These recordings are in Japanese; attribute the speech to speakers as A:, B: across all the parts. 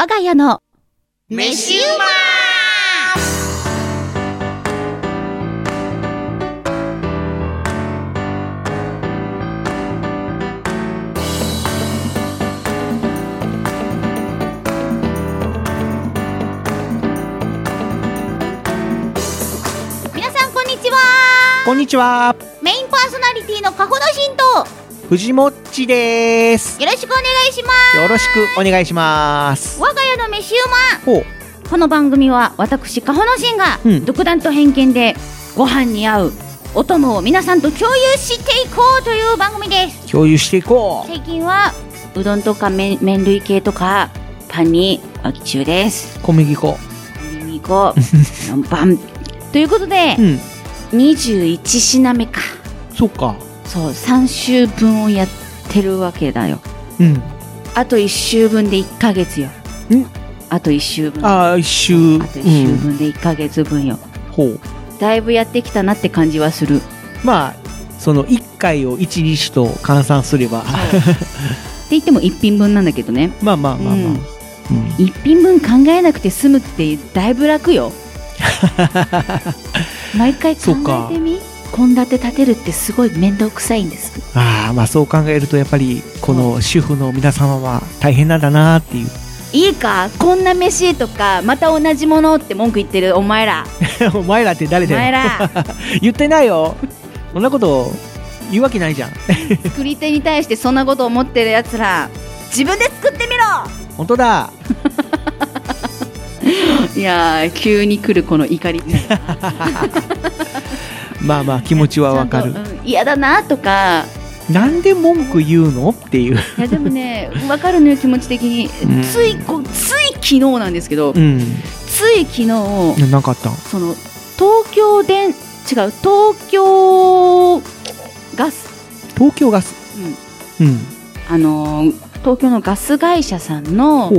A: 我が家の。
B: 飯うま
A: 皆さんこんにちは。
C: こんにちは、
A: メインパーソナリティのカホノシンと
C: 藤もっちです。
A: よろしくお願いします
C: よろしくお願いします。
A: 我が家の飯う
C: ほう、
A: まこの番組は私カホノシンが
C: うん
A: 独断と偏見でご飯に合うお供を皆さんと共有していこうという番組です
C: 共有していこ
A: 最近はうどんとか麺麺類系とかパンに沸き中です
C: う。小麦粉。
A: 小麦粉 パンということで
C: う、ん、
A: 21品目か
C: そっか。
A: そう3週分をやってるわけだよ。
C: うん。
A: あと1週分で1ヶ月よ。
C: ん。
A: あと1週分。
C: ああ、一周。
A: あと1週分で1ヶ月分よ、
C: ほう。
A: だいぶやってきたなって感じはする。
C: まあ、その一回を一日と換算すれば、
A: って言っても1品分なんだけどね。
C: まあまあまあまあ。
A: うん。
C: うん
A: 1品分考えなくて済むってだいぶ楽よ。毎回考えてみ？献立立てるってすごい面倒くさいんです
C: ああ、まあそう考えると、やっぱり、この主婦の皆様は大変なんだなっていう。
A: いいか？こんな飯とかまた同じものって文句言ってる？お前ら
C: お前らって誰
A: お前
C: だよ。
A: ら
C: 言ってないよ。そんなこと言うわけないじゃん。
A: 作り手に対してそんなこと思ってるやつら自分で作ってみろ
C: 本当だ。
A: いやー急に来るこの怒り
C: まあまあ気持ちはわかる
A: ちゃん。とうん嫌だなとか
C: なんで文句言うの？っていう。
A: いやでもね 分かるのよ気持ち的に、
C: うん
A: ついこつい昨日なんですけど、
C: うん。
A: つい昨日
C: なんかあったん
A: その東京電違う東京ガス、
C: 東京ガス。うん。
A: あのー東京のガス会社さんの。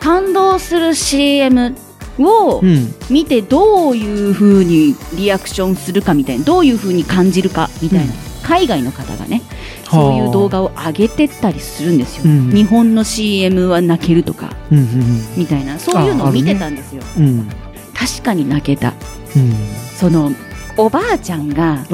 A: 感動する CM を
C: うん。
A: 見てどういう風にリアクションするかみたいなどういう風に感じるかみたいな、
C: うん
A: 海外の方がねそういう動画を上げてったりするんですよ、
C: うん
A: 日本の CM は泣けるとか
C: うんうん
A: みたいなそういうのを見てたんですよ、
C: うん。うん。
A: 確かに泣けた
C: うん。
A: そのおばあちゃんが。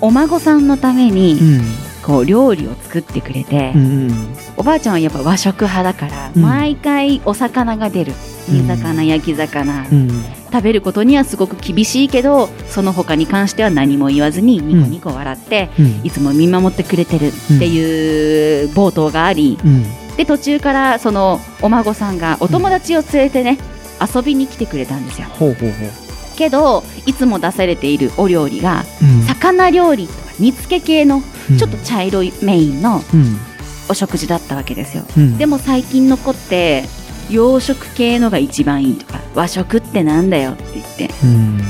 A: お孫さんのために
C: うん。
A: こう料理を作ってくれて、
C: うんうん。
A: おばあちゃんはやっぱ和食派だから、
C: うん
A: 毎回お魚が出る煮魚、焼き魚、
C: うん。
A: 食べることにはすごく厳しいけどその他に関しては何も言わずにニコニコ笑って、
C: うん。
A: いつも見守ってくれてるっていう冒頭があり、
C: うん。
A: で途中からそのお孫さんがお友達を連れてね、遊びに来てくれたんですよ
C: ほうほうほう。
A: けどいつも出されているお料理が
C: うん。
A: 魚料理とか煮付け系の
C: うん
A: ちょっと茶色いメインの
C: うん。
A: お食事だったわけですよ
C: うん。
A: でも最近の子って洋食系のが一番いいとか和食ってなんだよって言って
C: うん。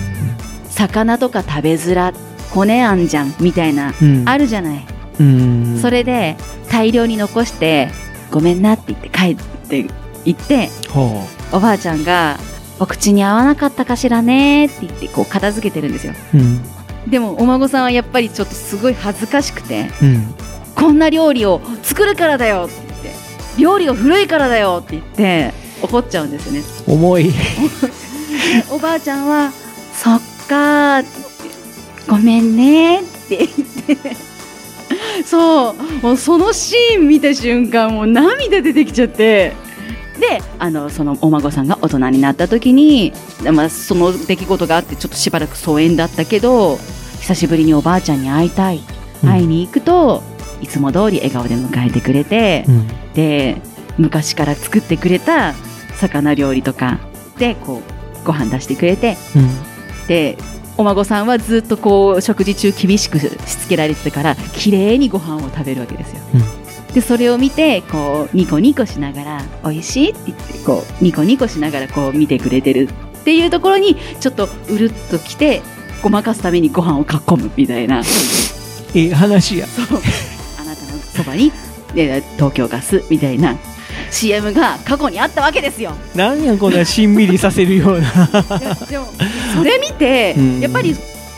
A: 魚とか食べづら骨あんじゃんみたいな、
C: うん。
A: あるじゃない、
C: うん。
A: それで大量に残してごめんなって言って帰って行って
C: ほ
A: おばあちゃんがお口に合わなかったかしらねって言ってこう片付けてるんですよ
C: う。うん。
A: でもお孫さんはやっぱりちょっとすごい恥ずかしくて
C: うん。
A: こんな料理を作るからだよって言って料理が古いからだよって言って怒っちゃうんですよね
C: 重い。
A: で おばあちゃんは「そっか」って言って「ごめんね」って言ってそうもうそのシーン見た瞬間もう涙出てきちゃってであのそのお孫さんが大人になった時に、まあ、その出来事があってちょっとしばらく疎遠だったけど久しぶりにおばあちゃんに会いたい
C: うん。
A: 会いに行くと、いつも通り笑顔で迎えてくれて、
C: うん。
A: で昔から作ってくれた魚料理とかでこうご飯出してくれて
C: うん。
A: でお孫さんはずっとこう食事中厳しくしつけられてたから綺麗にご飯を食べるわけですよ。でそれを見てこうニコニコしながら「美味しい?」って言ってこうニコニコしながらこう見てくれてるっていうところにちょっとうるっときてごまかすためにご飯をかっこむみたいな。
C: ええ話や。
A: そう。あなたのそばにで東京ガスみたいな CM が過去にあったわけですよ。
C: なんやこんなしんみりさせるような。
A: でもそれ見て
C: うん。
A: やっぱり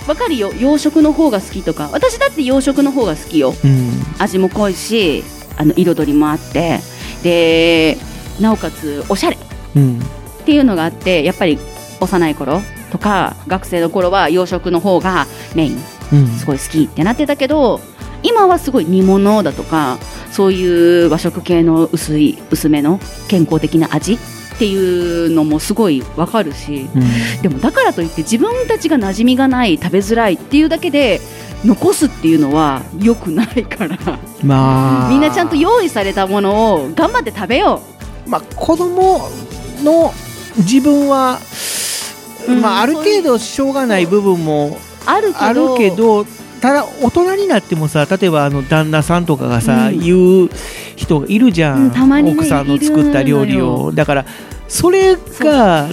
A: わかるよ。洋食の方が好きとか。私だって洋食の方が好きよ。
C: うん。
A: 味も濃いしあの彩りもあってでなおかつおしゃれ。
C: うん。
A: っていうのがあってやっぱり幼い頃とか学生の頃は洋食の方がメイン。
C: うん。
A: すごい好きってなってたけど今はすごい煮物だとかそういう和食系の薄い薄めの健康的な味っていうのもすごいわかるし
C: うん。
A: でもだからといって自分たちが馴染みがない食べづらいっていうだけで残すっていうのは良くないから。
C: まあ。
A: みんなちゃんと用意されたものを頑張って食べよ
C: まあ子供の自分は、
A: うん
C: まあある程度しょうがない部分も
A: うあるけど
C: あるけどただ大人になってもさ例えばあの旦那さんとかがさ、
A: うん。
C: 言う人がいるじゃん、
A: うんたまにね
C: 奥さんの作った料理を。だからそれが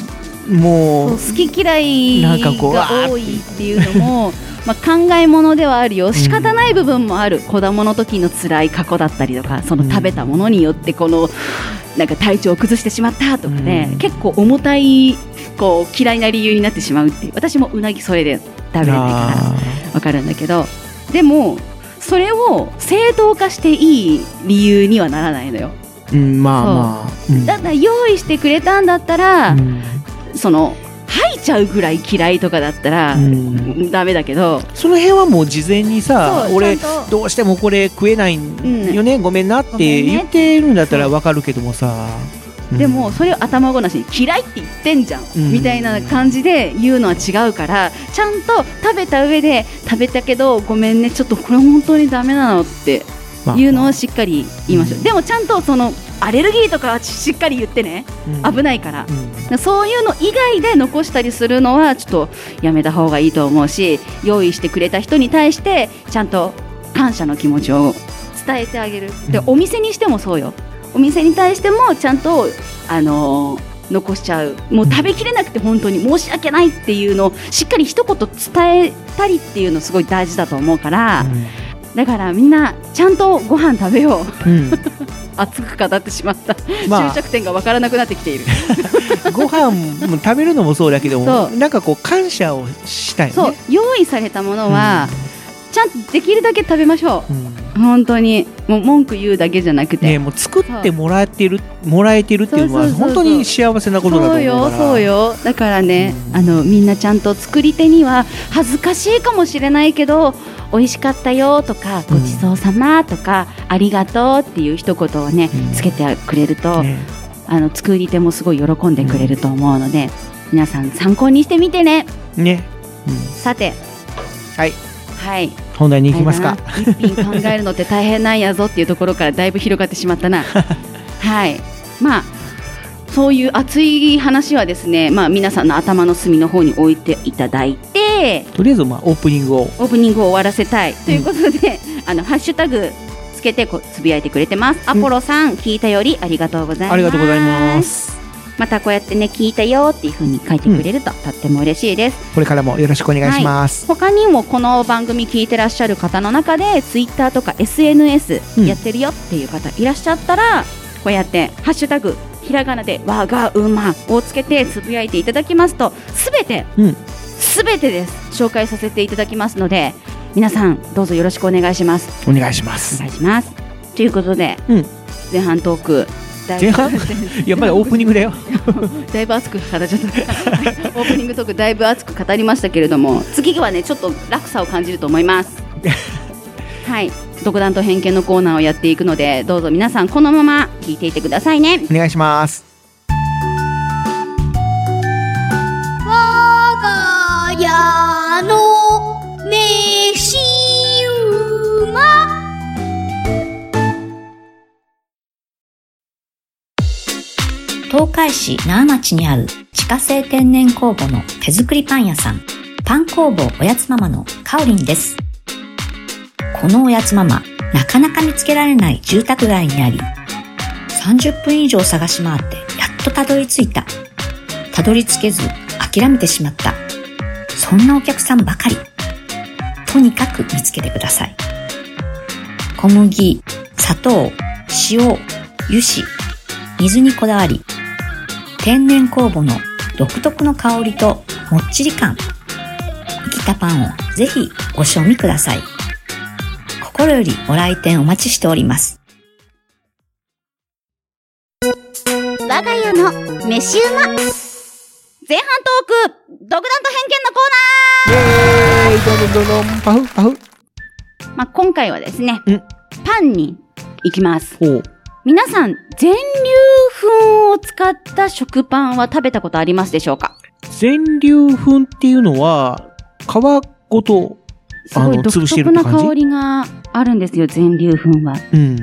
C: もう
A: 好き嫌いが多いっていうのも まあ考えものではあるよ。仕方ない部分もある、子供の時の辛い過去だったりとかその食べたものによってこのなんか体調を崩してしまったとかね、
C: うん。
A: 結構重たいこう嫌いな理由になってしまうっていう。私もうなぎそれで食べれないから
C: あ
A: わかるんだけど。でもそれを正当化していい理由にはならないのよ。
C: ーうんまあまあ。うん。
A: だから用意してくれたんだったら、
C: うん。
A: その吐いちゃうぐらい嫌いとかだったら、
C: うん。
A: ダメだけど。
C: その辺はもう事前にさ俺どうしてもこれ食えないんよね、ごめんなって言ってるんだったらわかるけどもさ、うん。
A: でもそれを頭ごなしに嫌いって言ってんじゃん、
C: うん。
A: みたいな感じで言うのは違うからちゃんと食べた上で食べたけどごめんねちょっとこれ本当にダメなのって
C: まあ。
A: いうのをしっかり言いましょう、
C: うん。
A: でもちゃんとそのアレルギーとかはしっかり言ってね。
C: うん。
A: 危ないから。
C: う、ん。
A: そういうの以外で残したりするのはちょっとやめた方がいいと思うし用意してくれた人に対してちゃんと感謝の気持ちを伝えてあげる。で
C: うん。
A: お店にしてもそうよ。お店に対してもちゃんと、あのー残しちゃう。もう食べきれなくて本当に申し訳ないっていうのをしっかり一言伝えたりっていうのすごい大事だと思うから。だからみんなちゃんとご飯食べよう。
C: うんうん
A: 熱く語ってしまった、
C: まあ。
A: 終着点がわからなくなってきている。
C: ご飯も食べるのもそうだけどもなんかこう感謝をしたいね。
A: そう。用意されたものは、ちゃんとできるだけ食べましょ
C: う。んうん。
A: う本当に。もう文句言うだけじゃなくて、
C: ねもう作ってもらってるもらえてるっていうのは本当に幸せなことだと思
A: そううよそうよ。だからね、
C: うん。
A: あのみんなちゃんと作り手には恥ずかしいかもしれないけど美味しかったよとか
C: うん。
A: ごちそうさまとか、ありがとうっていう一言をね、
C: うん。
A: つけてくれると、
C: ね。
A: あの作り手もすごい喜んでくれると思うので、皆さん参考にしてみてね。
C: ね。うん。
A: さて。
C: はい。
A: はい。
C: 本題に行きますか。
A: 一品考えるのって大変なんやぞっていうところからだいぶ広がってしまったな。はい。まあそういう熱い話はですね、まあ、皆さんの頭の隅の方に置いていただいて
C: とりあえずまあオープニングを。
A: オープニングを終わらせたい。ということで、あのハッシュタグつけてこうつぶやいてくれてます。アポロさん、聞いたよりありがとうございます。
C: ありがとうございます。
A: またこうやってね聞いたよっていう風に書いてくれると、とっても嬉しいです。
C: これからもよろしくお願いします、
A: 他にもこの番組聞いてらっしゃる方の中でツイッターとか SNS
C: うん。
A: やってるよっていう方いらっしゃったら、こうやって「ハッシュタグひらがなでわがうま」をつけてつぶやいていただきますとすべて
C: うん
A: すべてです。紹介させていただきますので皆さんどうぞよろしくお願いします。
C: お願いしま
A: お
C: す
A: 願いします。ということで、
C: うん。
A: 前半トーク
C: 前半？い やまだオープニングだよ。
A: だいぶ熱く語っちゃった。オープニングトークだいぶ熱く語りましたけれども次はねちょっと落差を感じると思います。はい。独断と偏見のコーナーをやっていくのでどうぞ皆さんこのまま聞いていてくださいね。
C: お願いします。
D: 東海市那覇町にある自家製天然酵母の手作りパン屋さん、パン工房おやつママのかおりんです。このおやつママ、なかなか見つけられない住宅街にあり、30分以上探し回ってやっとたどり着いた。たどり着けず諦めてしまった。そんなお客さんばかり。とにかく見つけてください。小麦、砂糖、塩、油脂、水にこだわり、天然酵母の独特の香りともっちり感。生きたパンをぜひご賞味ください。心よりご来店お待ちしております。
E: 我が家の飯馬
A: 前半トーク独断と偏見のコ
C: イェーイどんどんどんパフパフ。
A: ーナー、まあ、今回はですね
C: うん
A: パンに行きます
C: ほう。
A: 皆さん全粒粉を使った食パンは食べたことありますでしょうか？
C: 全粒粉っていうのは、皮ごと、
A: すごい独
C: あの潰してる
A: 特な香りがあるんですよ全粒粉は
C: うん。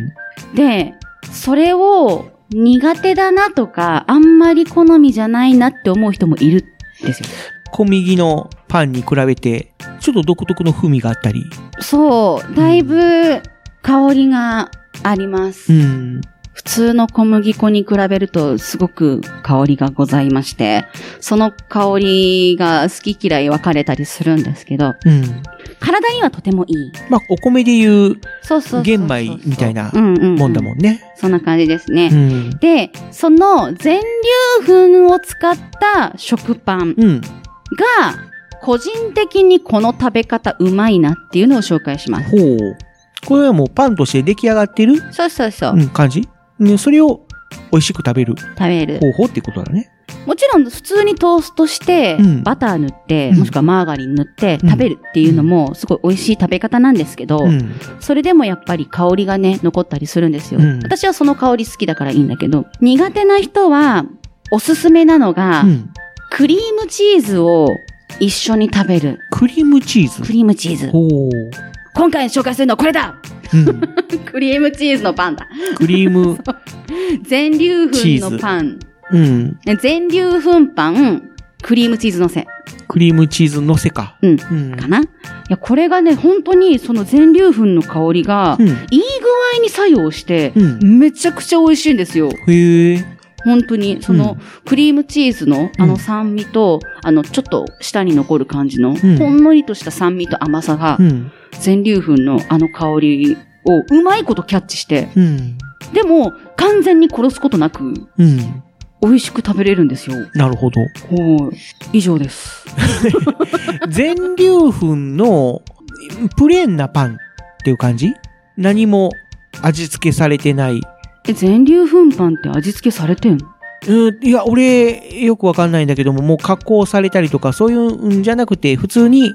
A: で、それを苦手だなとか、あんまり好みじゃないなって思う人もいるんですよ。
C: 小麦のパンに比べて、ちょっと独特の風味があったり。
A: そう、だいぶ香りがあります。
C: うん。
A: 普通の小麦粉に比べるとすごく香りがございまして、その香りが好き嫌い分かれたりするんですけど、
C: うん。
A: 体にはとてもいい。
C: まあ、お米でいう玄米みたいなもんだもんね。
A: そんな感じですね。
C: うん。
A: で、その全粒粉を使った食パン
C: うん。
A: が、個人的にこの食べ方うまいなっていうのを紹介します。
C: ほう。これはもうパンとして出来上がってる、
A: そうそうそう。
C: うん、感じ？ね、それを美味しく食べる
A: 食べる。
C: 方法っていうことだね。
A: もちろん普通にトーストして、
C: うん
A: バター塗って、
C: うん
A: もしくはマーガリン塗って
C: うん
A: 食べるっていうのもすごい美味しい食べ方なんですけど、
C: うん。
A: それでもやっぱり香りがね、残ったりするんですよ。
C: うん
A: 私はその香り好きだからいいんだけど、苦手な人はおすすめなのが、
C: うん。
A: クリームチーズを一緒に食べる。
C: クリームチーズ？
A: ク。リームチーズ。
C: ほう。
A: 今回紹介するのはこれだ
C: うん。
A: クリームチーズのパンだ。
C: クリーム、
A: 全粒粉のパン。
C: うん。
A: ね全粒粉パン、クリームチーズのせ。
C: クリームチーズのせか。
A: うん。
C: うん。
A: かな？いや、これがね、本当にその全粒粉の香りが、
C: うん。
A: いい具合に作用して、
C: うん。
A: めちゃくちゃ美味しいんですよ。
C: へえ。
A: 本当に、その、クリームチーズのあの酸味と、あの、ちょっと舌に残る感じの、
C: ん
A: ほんのりとした酸味と甘さが
C: う、ん。
A: 全粒粉のあの香りをうまいことキャッチして、
C: うん。
A: でも、完全に殺すことなく、
C: うん。
A: 美味しく食べれるんですよ。
C: なるほど。
A: はい。以上です。
C: 全粒粉のプレーンなパンっていう感じ？何も味付けされてない。
A: え、全粒粉パンって味付けされてんの？
C: うん、いや、俺、よくわかんないんだけども、もう加工されたりとか、そういうんじゃなくて、普通に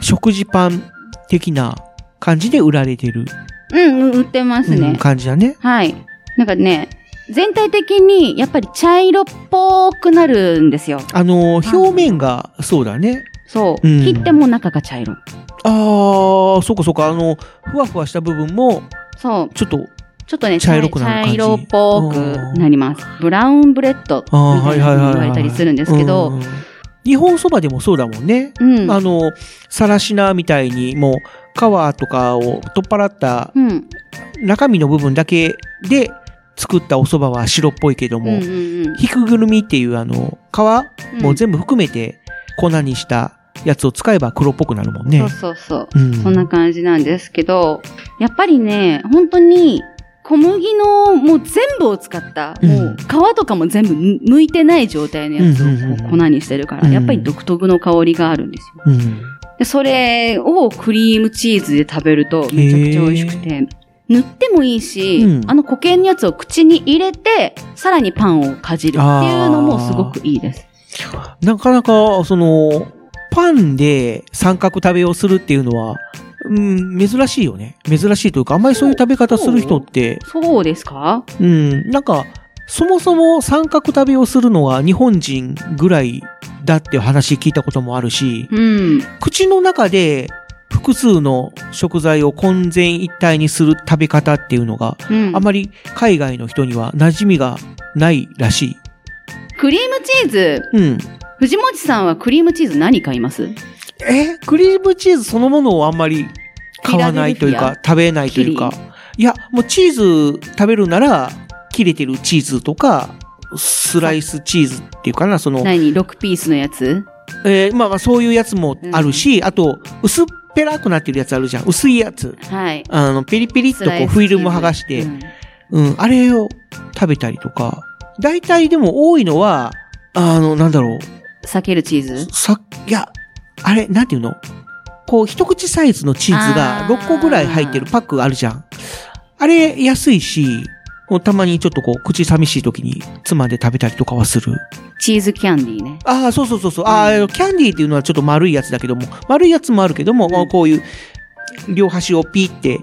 C: 食事パン的な感じで売られてる、
A: うん、うん売ってますね。
C: うん感じだね。
A: はい。なんかね、全体的にやっぱり茶色っぽくなるんですよ。
C: あの、表面がそうだね。
A: そう。
C: うん
A: 切っても中が茶色。
C: あー、そっかそっか、あの、ふわふわした部分も、
A: そう。
C: ちょっと、
A: ちょっとね、
C: 茶色くなる
A: 茶色っぽくなります。ブラウンブレッドみたいな言われたりするんですけど
C: う、ん日本そばでもそうだもんね。
A: うん。
C: あの、さらしなみたいに、もう、皮とかを取っ払った
A: うん。
C: 中身の部分だけで作ったお蕎麦は白っぽいけども、
A: うんうんうん
C: ひくぐるみっていうあの、皮もう全部含めて粉にしたやつを使えば黒っぽくなるもんね
A: そう。そうそう。
C: うん。
A: そんな感じなんですけど、やっぱりね、本当に、小麦のもう全部を使った、
C: うん
A: もう皮とかも全部むいてない状態のやつを粉にしてるから、
C: うん
A: やっぱり独特の香りがあるんですよ。
C: うん。
A: で、それをクリームチーズで食べるとめちゃくちゃ美味しくて、塗ってもいいし、
C: うん
A: あの固形のやつを口に入れて、さらにパンをかじるっていうのもすごくいいです。
C: なかなか、その、パンで三角食べをするっていうのは、うん、珍しいよね。珍しいというか、あんまりそういう食べ方する人って、
A: そうですか？
C: うん、なんか、そもそも三角食べをするのは日本人ぐらいだっていう話聞いたこともあるし、
A: うん。
C: 口の中で複数の食材を混然一体にする食べ方っていうのが
A: うん。
C: あまり海外の人には馴染みがないらしい。
A: クリームチーズ、
C: うん。
A: 藤本さんはクリームチーズ何買います？
C: えクリームチーズそのものをあんまり買わないというか、食べないというか。いや、もうチーズ食べるなら、切れてるチーズとか、スライスチーズっていうかな、その、
A: 何 ?6 ピースのやつ？
C: えーまあまあそういうやつもあるし、あと、薄っぺらくなってるやつあるじゃん。薄いやつ。
A: はい。
C: あの、ピリピリっとこう、フィルム剥がして、
A: うん
C: うん、あれを食べたりとか。大体でも多いのは、あの、なんだろう。
A: 避けるチーズ？
C: さ、いや、あれ、なんていうの？こう、一口サイズのチーズが
A: あー
C: 6個ぐらい入ってるパックがあるじゃん。あれ、安いし、たまにちょっとこう、口寂しい時につまんで食べたりとかはする。
A: チーズキャンディーね。
C: ああ、そうそうそうそう。ああ、キャンディーっていうのはちょっと丸いやつだけども、丸いやつもあるけども、まあこういう、両端をピーって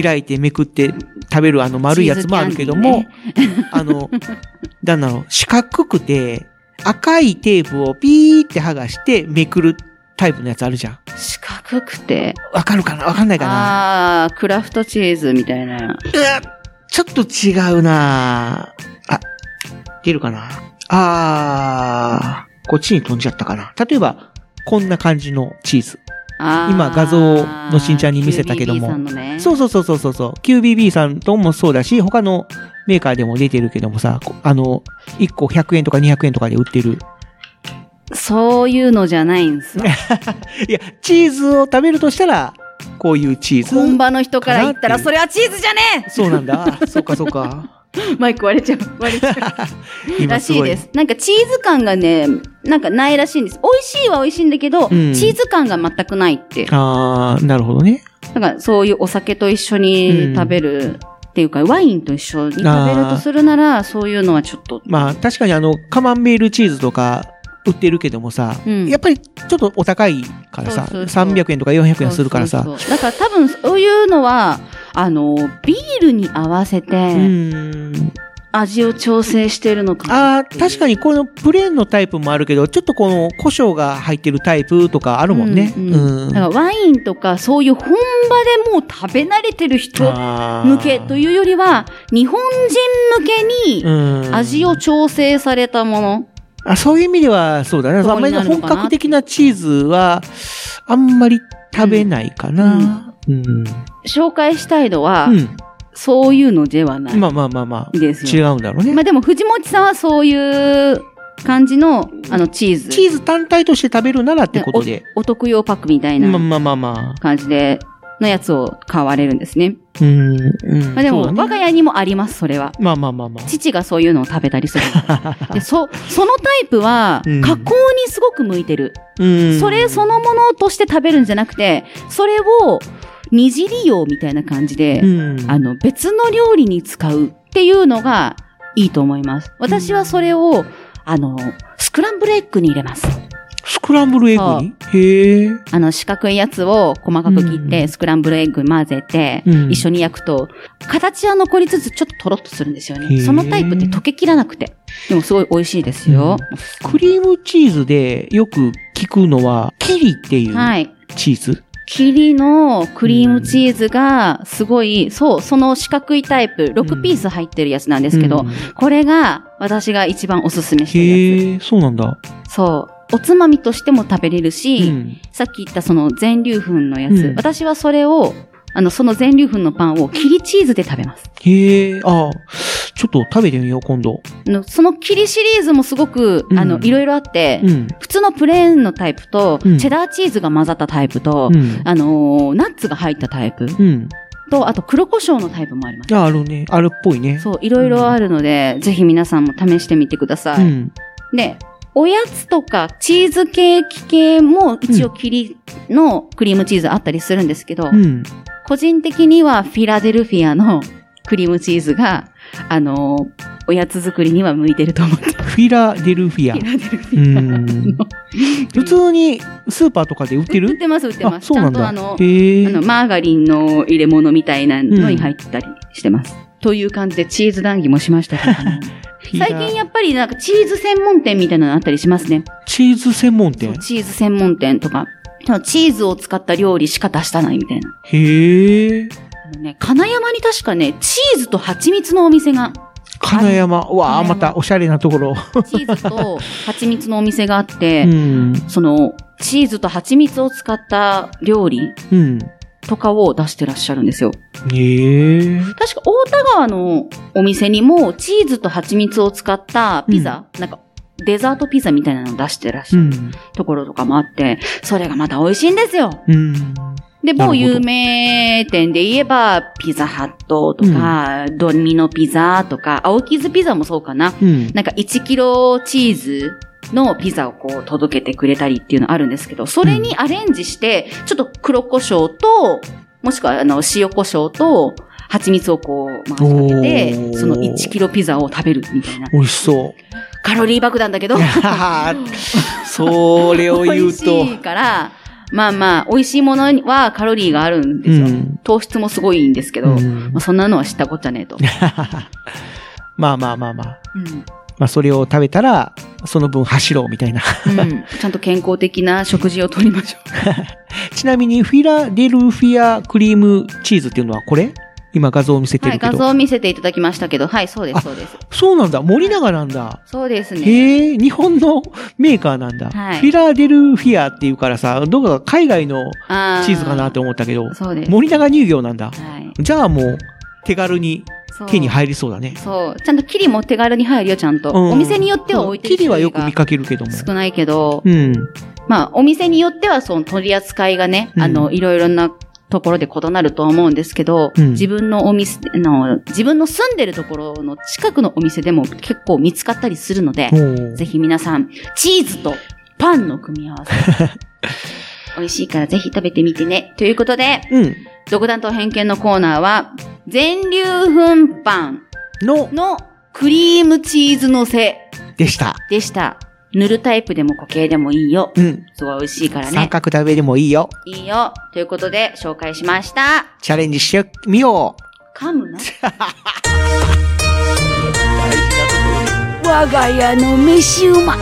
C: 開いてめくって食べるあの丸いやつもあるけども、あの、なんだろう、四角くて、赤いテープをピーって剥がしてめくるタイプのやつあるじゃん。
A: 四角くて。
C: わかるかな？わかんないかな？
A: あー、クラフトチーズみたいな。
C: うわちょっと違うなあ、出るかな？あー、こっちに飛んじゃったかな？例えば、こんな感じのチーズ。
A: あー
C: 今画像のしんちゃんに見せたけども
A: QBB さんのね。
C: そうそうそうそうそうそう。QBB さんともそうだし、他のメーカーでも出てるけどもさ、こあの、1個100円とか200円とかで売ってる。
A: そういうのじゃないんですよ。
C: いや、チーズを食べるとしたら、こういうチーズ。
A: 本場の人から言ったら、それはチーズじゃね
C: そうなんだ。あそうかそうか。
A: え マイク割れちゃう。割れちゃう。らしいです。なんかチーズ感がね、なんかないらしいんです。美味しいは美味しいんだけど、
C: うん
A: チーズ感が全くないって。
C: あー、なるほどね。
A: だからそういうお酒と一緒に食べるっていうか、ワインと一緒に食べるとするなら、そういうのはちょっと。
C: まあ、確かにあの、カマンベールチーズとか売ってるけどもさ、
A: うん
C: やっぱりちょっとお高いからさ、
A: そうそうそう
C: 300円とか400円するからさ。
A: だから多分そういうのは、あの、ビールに合わせ
C: う
A: て。味を調整してるのかな
C: ああ、確かにこのプレーンのタイプもあるけど、ちょっとこの胡椒が入ってるタイプとかあるもんね。
A: うんうんだからワインとかそういう本場でもう食べ慣れてる人向けと
C: う
A: いうよりは、日本人向けに
C: ん
A: 味を調整されたもの。
C: あそういう意味では、そうだね。あんまり本格的なチーズは、あんまり食べないかな。うん。
A: 紹介したいのは、
C: うん。
A: そういうのではない。
C: まあまあまあまあ。違
A: ですよ。
C: うんだろうね。
A: まあでも藤本さんはそういう感じの、あの、チーズ。
C: チーズ単体として食べるならってことで。
A: お得用パックみたいな
C: まあまあまあまあ。
A: 感じで、のやつを買われるんですね。
C: うん。うん。
A: まあでも、
C: ね
A: 我が家にもあります、それは。
C: まあまあまあまあ。
A: 父がそういうのを食べたりする。で、そ、そのタイプは
C: うん、
A: 加工にすごく向いてる。
C: うん。
A: それそのものとして食べるんじゃなくて、それを二次利用みたいな感じで、
C: うん。
A: あの、別の料理に使うっていうのがいいと思います。私はそれを、あの、スクランブルエッグに入れます。
C: スクランブルエッグに？へえ。
A: あの、四角いやつを細かく切って、
C: うん
A: スクランブルエッグ混ぜて、
C: うん
A: 一緒に焼くと、形は残りつつちょっとトロッとするんですよね。そのタイプって溶けきらなくて。でもすごい美味しいですよ。
C: クリームチーズでよく聞くのは、キリっていう
A: はい。
C: チーズ？
A: キリのクリームチーズがすごい、そう、その四角いタイプ、6ピース入ってるやつなんですけど、
C: うん
A: これが私が一番おすすめしてるや
C: へえ、そうなんだ。
A: つ。そう。おつまみとしても食べれるし、
C: うん
A: さっき言ったその全粒粉のやつ、
C: うん
A: 私はそれを、あの、その全粒粉のパンをキリチーズで食べます。
C: へえ、ああ、ちょっと食べてみよう、今度。
A: あのそのキリシリーズもすごく、
C: うん
A: あの、いろいろあって、
C: うん。
A: 普通のプレーンのタイプと、
C: うん
A: チェダーチーズが混ざったタイプと、
C: うん。
A: あのーナッツが入ったタイプ
C: うん。
A: と、あと黒胡椒のタイプもあります。
C: あ、あるね。あるっぽいね。
A: そう、いろいろあるので、ぜひ皆さんも試してみてください。
C: うん。
A: で、おやつとかチーズケーキ系も一応キリのクリームチーズあったりするんですけど、
C: うん。
A: 個人的にはフィラデルフィアのクリームチーズがあの、おやつ作りには向いてると思って。
C: フィラデルフィア。
A: フィラデルフ
C: う
A: ィア
C: ん。普通にスーパーとかで売ってる？
A: 売ってます、売ってます。
C: あ、そうなんだ。
A: ちゃんとあの、マーガリンの入れ物みたいなのに入ったりしてます。という感じでチーズ談義もしましたけども。最近やっぱりなんかチーズ専門店みたいなのあったりしますね。
C: チーズ専門店？
A: チーズ専門店とか。チーズを使った料理しか出したないみたいな。
C: へえ。
A: ね、金山に確かね、チーズと蜂蜜のお店が、
C: 金山？うわあ、またおしゃれなところ。
A: チーズと蜂蜜のお店があって、
C: うん。
A: その、チーズと蜂蜜を使った料理
C: うん。
A: とかを出してらっしゃるんですよ。
C: へえ。
A: 確か大田川のお店にもチーズと蜂蜜を使ったピザ、なんかデザートピザみたいなのを出してらっしゃる
C: うん。
A: ところとかもあって、それがまた美味しいんですよ。
C: うん。
A: で、某有名店で言えば、ピザハットとか、ドミノピザとか、青キズピザもそうかな。
C: うん。
A: なんか1キロチーズのピザをこう届けてくれたりっていうのあるんですけど、それにアレンジして、ちょっと黒胡椒と、もしくはあの塩胡椒と、蜂蜜をこう回しかけて、その1キロピザを食べるみたいな。
C: 美味しそう。
A: カロリー爆弾だけど、
C: それを言
A: 美味
C: うと
A: し。いから、まあまあ、美味しいものはカロリーがあるんですよ。
C: うん
A: 糖質もすごいいいんですけど、
C: うん
A: まあ、そんなのは知ったこっちゃねえと。
C: まあまあまあまあ。
A: うん
C: まあそれを食べたら、その分走ろうみたいな。
A: うんちゃんと健康的な食事をとりましょう。
C: ちなみに、フィラデルフィアクリームチーズっていうのはこれ？今画像を見せて
A: はい、
C: るけど。
A: 画像を見せていただきましたけど、はい、そうです、
C: あ
A: そうです。
C: そうなんだ。森永なんだ。
A: そうですね。
C: へえ、日本のメーカーなんだ。
A: はい
C: フィラデルフィアっていうからさ、どこか海外の
A: あ
C: チーズかなって思ったけど、
A: そうです。
C: 森永乳業なんだ。
A: はい。
C: じゃあもう、手軽に手に入りそうだね。
A: そう。ちゃんとキリも手軽に入るよ、ちゃんと。
C: うん
A: お店によっては置いてる
C: キリはよく見かけるけども。
A: が少ないけど、
C: うん。
A: まあ、お店によってはその取り扱いがね、
C: うん
A: あの、いろいろなところで異なるとは思うんですけど、
C: うん
A: 自分のお店の、自分の住んでるところの近くのお店でも結構見つかったりするので、ぜひ皆さん、チーズとパンの組み合わせ。美味しいからぜひ食べてみてね。ということで、
C: うん。
A: 独断と偏見のコーナーは、全粒粉パン
C: の、
A: のクリームチーズのせ
C: でした。
A: でした。塗るタイプでも固形でもいいよ。
C: うん。
A: すごい美味しいから
C: 三
A: ね。
C: 角食べでもいいよ。
A: いいよ。ということで、紹介しました。
C: チャレンジしてみよう。
A: 噛むな。
F: 我が家の飯うま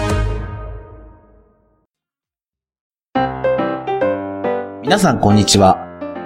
G: 皆さんこんにちは。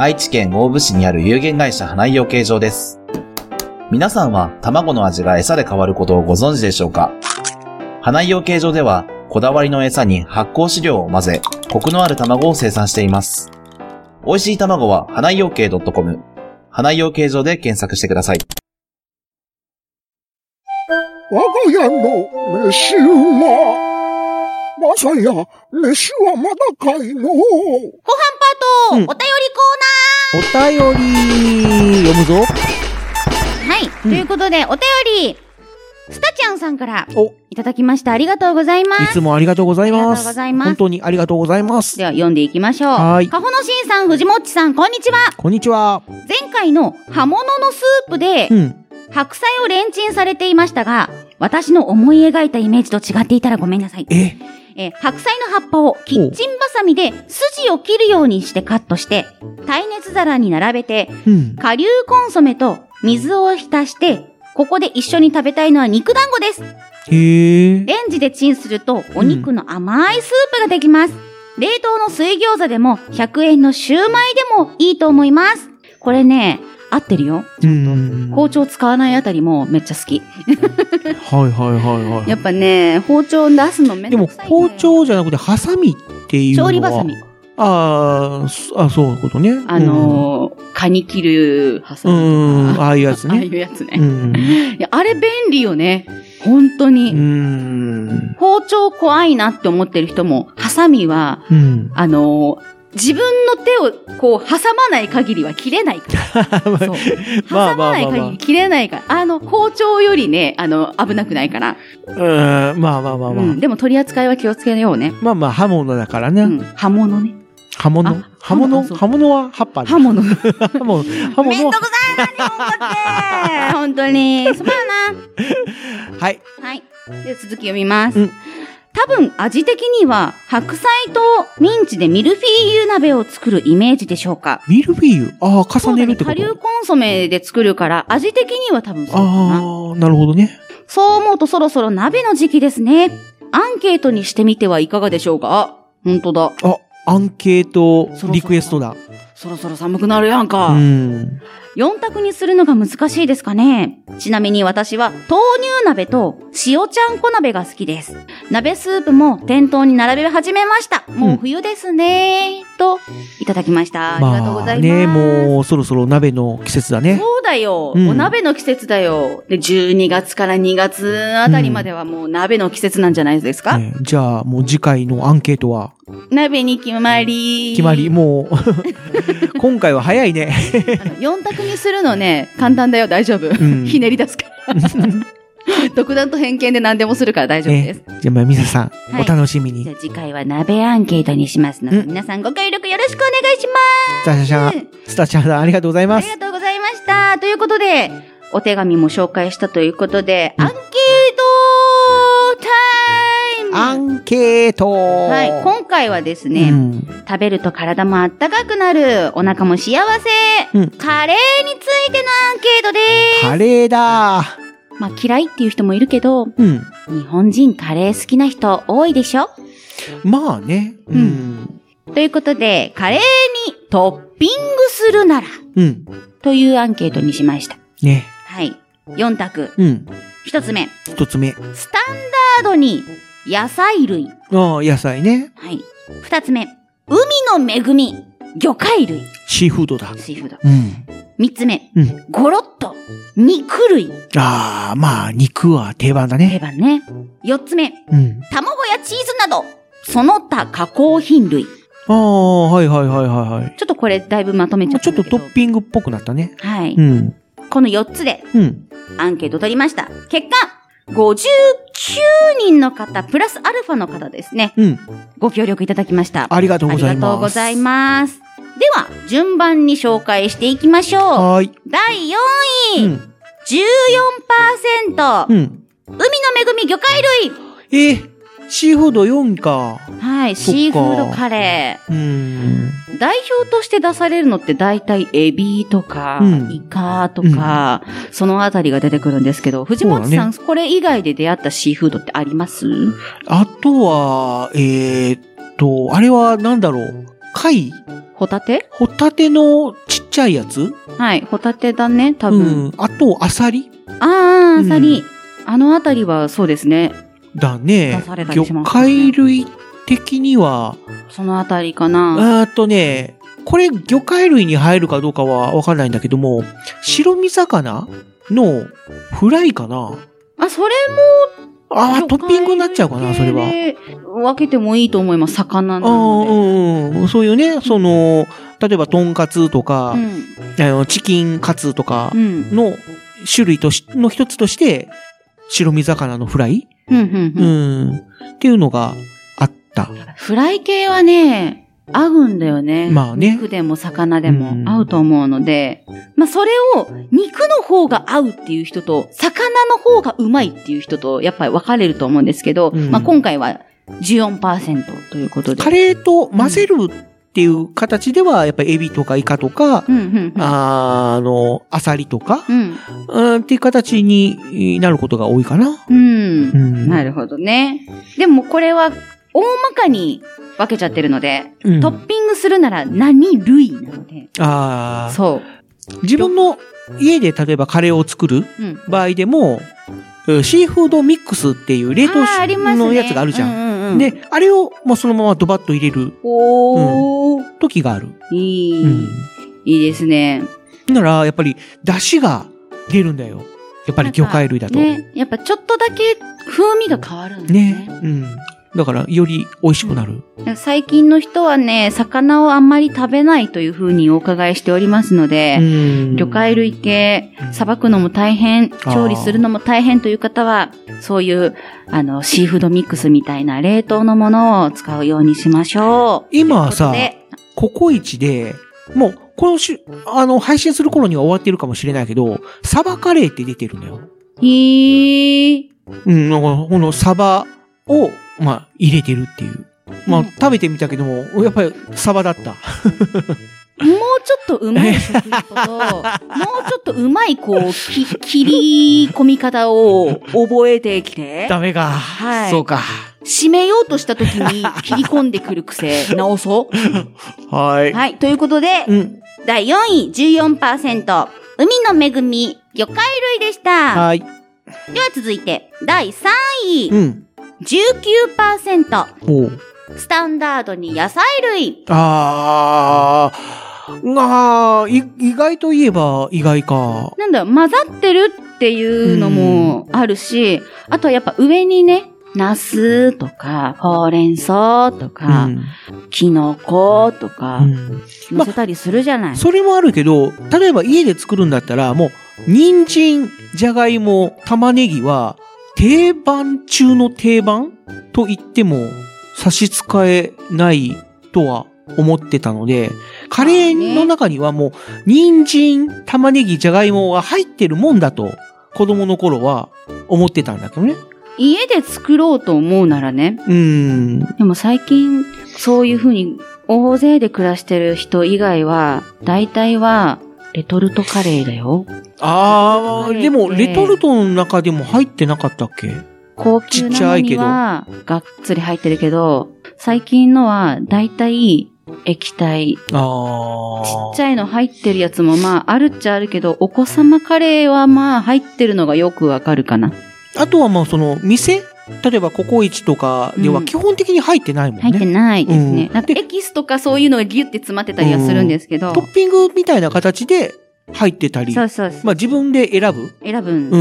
G: 愛知県大府市にある有限会社花井養鶏場です。皆さんは卵の味が餌で変わることをご存知でしょうか？花井養鶏場では、こだわりの餌に発酵飼料を混ぜ、コクのある卵を生産しています。美味しい卵は花井養鶏 .com、花井養鶏場で検索してください。
H: 我が家の飯うま。まさや、飯はまだかいの
F: ご飯パート、
C: うん
F: お便りコ
C: お便り、読むぞ。
F: ーナーはい、ということで、お便り、スタちゃんさんから
C: お、
F: いただきました。ありがとうございます。
C: いつもありがとうございます。
F: ありがとうございます
C: 本当にありがとうございます
F: で。は読んでいきましょう。
C: はい
F: かほのしんさん、藤もっちさん、こんにちは。
C: こんにちは。
F: 前回の葉物のスープで
C: うん。
F: 白菜をレンチンされていましたが、私の思い描いたイメージと違っていたらごめんなさい。
C: え、
F: えー白菜の葉っぱをキッチンバサミで筋を切るようにしてカットして、耐熱皿に並べて、
C: うん。
F: 顆粒コンソメと水を浸して、ここで一緒に食べたいのは肉団子です。
C: へえ。
F: レンジでチンするとお肉の甘いスープができます。冷凍の水餃子でも100円のシューマイでもいいと思います。これね、合ってるよ。
C: うん。
F: 包丁使わないあたりもめっちゃ好き。
C: はいはいはいはい。
A: やっぱね、包丁出すのめん
C: でも、
A: どくさいのよ
C: 包丁じゃなくて、ハサミっていうのは。
A: 調理バサミ。
C: ああ、そういうことね。
I: あのー、カニ切るハサ
C: う
I: ミ。
C: ああいうやつ
I: ああい
C: ね。
I: うやつね。あれ便利よね。本当
C: う
I: に。
C: ん。
I: 包丁怖いなって思ってる人も、ハサミは、
C: うん。
I: あのー自分の手をこう挟まない限りは切れないから。挟まない限り切れないから。あの、包丁よりね、あの、危なくないから。
C: うん、まあまあまあまあ。
I: うん。でも取り扱いは気をつけようね。
C: まあまあ、刃物だからね。
I: うん。刃物ね。
C: 刃物？
I: あ
C: 刃物？刃物は葉っぱだ
I: 刃物。
C: 刃物。刃物
A: めんどくさいな、日本語って。本当に。すまんな。
C: はい。
A: はい。で、続き読みます。
C: うん
A: 多分、味的には、白菜とミンチでミルフィーユ鍋を作るイメージでしょうか。
C: ミルフィーユ？ああ、重ねるってこと？
A: ね顆粒コンソメで作るから、味的には多分そうかな。
C: ああ、なるほどね。
A: そう思うとそろそろ鍋の時期ですね。アンケートにしてみてはいかがでしょうか？あ、本当だ。
C: あ、アンケートリクエストだ。
I: そろそろ寒くなるやん
C: う
I: か。
C: ん。
A: 4択にするのが難しいですかね？ちなみに私は豆乳鍋と塩ちゃんこ鍋が好きです。鍋スープも店頭に並べ始めました。もう冬ですね。と、いただきました。ありがとうございます。
C: ね、もうそろそろ鍋の季節だね。
I: そうだよ、
C: うん
I: お鍋の季節だよ。で、12月から2月あたりまではもう鍋の季節なんじゃないですか、
C: ねじゃあ、もう次回のアンケートは、
A: 鍋に決まり。
C: 決まり、もう、今回は早いね。
I: 4択にするのね、簡単だよ、大丈夫。
C: ん
I: ひねり出すから。独断と偏見で何でもするから大丈夫です。
C: ね、じゃあ、まあ、皆さん、
A: はい
C: お楽しみに。
A: じゃあ次回は鍋アンケートにしますので、
C: うん
A: 皆さんご協力よろしくお願いしま
C: スタシャシャン、スタちゃんさん、ありがとうござい
A: す。あ
C: ます。
A: りがとうございました。ということで、お手紙も紹介したということで、
C: うん
A: アンケートはい、今回はですね、
C: うん
A: 食べると体もあったかくなる、お腹も幸せ、
C: うん
A: カレーについてのアンケートです。
C: カレーだ
A: まあ嫌いっていう人もいるけど、
C: うん。
A: 日本人カレー好きな人多いでしょ？
C: まあね。うん。
A: ということで、カレーにトッピングするなら、
C: うん。
A: というアンケートにしました。
C: ね。
A: はい。4択。
C: うん。
A: 1つ目。
C: 一つ目。
A: スタンダードに野菜類。
C: ああ、野菜ね。
A: はい。2つ目。海の恵み。魚介類。
C: シーフードだ。
A: シーフード。
C: うん。
A: 3つ目。
C: うん
A: ゴロッと。肉類。
C: ああ、まあ、肉は定番だ
A: 定
C: ね。
A: 番ね。4つ目。
C: うん。
A: 卵やチーズなど。その他加工品類。
C: ああ、はいはいはいはいはい。
A: ちょっとこれだいぶまとめちゃった
C: ちょっと。トッピングっぽくなったね。
A: はい。
C: うん。
A: この4つで
C: うん。
A: アンケート取りました。結果、59人の方、プラスアルファの方ですね。
C: うん。
A: ご協力いただきました。
C: ありがとうございます。
A: ありがとうございます。では、順番に紹介していきましょう。
C: はーい。
A: 第4
C: う
A: 位、
C: ん。
A: 14%、
C: うん。
A: 海の恵み魚介類。
C: え？ー、シーフード4か。
A: はい、シーフードカレ
C: うーん。
A: ー。代表として出されるのって大体エビとか、
C: うん
A: イカとか、そのあたりが出てくるんですけど、藤本さん、
C: そ
A: これ以外で出会ったシーフードってあります？
C: あとは、えーっと、あれはなんだろう？貝
A: ホタテ？
C: ホタテのちっちゃいやつ？
A: はい、ホタテだね、多
C: う
A: 分。
C: ん。あと、アサリ？
A: あー、アサリ。
C: う
A: あのあたりはそうですね。
C: だね魚介類的には、
A: そのあたりかな。
C: あとね、これ魚介類に入るかどうかはわかんないんだけども、白身魚のフライかな
A: あ、それ
C: ああ、
A: も、
C: トッピングになっちゃうかな、それは。
A: は。分けてもいいと思います、魚な
C: ああ。うんうん。そういうね、その、例えば、とんかつとか、
A: うん。
C: あのチキンカツとか
A: うん。
C: の種類とし、の一つとして、白身魚のフライ？
A: うん。う
C: ん。っていうのがあった。
A: フライ系はね、合うんだよね。
C: まあね
A: 肉でも魚で
C: うん
A: も合うと思うので、まあそれを肉の方が合うっていう人と、魚の方がうまいっていう人と、やっぱり分かれると思うんですけど、
C: うん
A: まあ今回は14%ということで。
C: カレーと混ぜるっていう形では、やっぱりエビとかイカとか、
A: うん、うん、うん。
C: あーあの、アサリとか、
A: うん。
C: うん、っていう形になることが多いかな。
A: うん
C: う。ん。
A: なるほどね。でもこれは大まかに分けちゃってるので、
C: うん
A: トッピングするなら何類なので。
C: ああ。
A: そ
C: 自分の家で例えばカレーを作る。場合でも、うんシーフードミックスっていう冷凍のやつがあるじゃん。
A: うんうんうん、
C: で、あれをもうそのままドバッと入れる。
A: お
C: 時がある。
A: いい、
C: うん。
A: いいですね。
C: なら、やっぱり、出汁が出るんだよ。やっぱり魚介類だと。ね。
A: ね、やっぱちょっとだけ風味が変わるんですね。
C: うん。だから、より美味しくなる。
A: 最近の人はね、魚をあんまり食べないというふうにお伺いしておりますので、
C: うん
A: 魚介類系、さばくのも大変、調理するのも大変という方は、そういう、あの、シーフードミックスみたいな冷凍のものを使うようにしましょう。
C: 今はさココイチで、もう、このし、あの、配信する頃には終わってるかもしれないけど、サバカレーって出てるんだよ。
A: へー。
C: うん、なんか、このサバを、まあ、入れてるっていう。まあ、
A: うん
C: 食べてみたけども、やっぱりサバだった。
A: もうちょっとうまい食リポと、もうちょっとうまい、こう、き、切り込み方を覚えてきて、
C: ダメか。
A: はい
C: そうか。
A: 締めようとした時に切り込んでくる癖、直そう。
C: はい。
A: はい。ということで、
C: うん。
A: 第4位、14%。海の恵み、魚介類でした。
C: はい。
A: では続いて、第3位、
C: うん。
A: 19%。
C: おう
A: スタンダードに野菜類。
C: あー。が、い、意外といえば意外か。
A: なんだ混ざってるっていうのもあるし、あとはやっぱ上にね、ナスとか、ほうれん草と
C: う
A: か、
C: ん。
A: キノコとか
C: う、ん。
A: 乗せたりするじゃない。
C: それもあるけど、例えば家で作るんだったら、もう、人参、じゃがいも、玉ねぎは、定番中の定番と言っても差し支えないとは思ってたので、カレーの中にはもう、人参、玉ねぎ、じゃがいもが入ってるもんだと、子供の頃は思ってたんだけどね。
A: 家で作ろうと思うならね、
C: うーん。
A: でも最近、そういう風に、大勢で暮らしてる人以外は、大体は、レトルトカレーだよ。
C: あー、
A: カレーって
C: でも、レトルトの中でも入ってなかったっけ？
A: 高級
C: ちっち
A: なのに
C: ゃいけど
A: は、がっつり入ってるけど、最近のは、大体、液体。ち
C: あー。
A: っちゃいの入ってるやつもまあ、あるっちゃあるけど、お子様カレーはまあ、入ってるのがよくわかるかな。
C: あとはまあその店？例えばココイチとかでは
A: うん
C: 基本的に入ってないもんね。
A: 入ってないですね。
C: うん
A: なんかエキスとかそういうのがギュッて詰まってたりはするんですけど。
C: トッピングみたいな形で入ってたり、
A: そうそうそう。
C: まあ自分で選ぶ、
A: 選ぶん。
C: う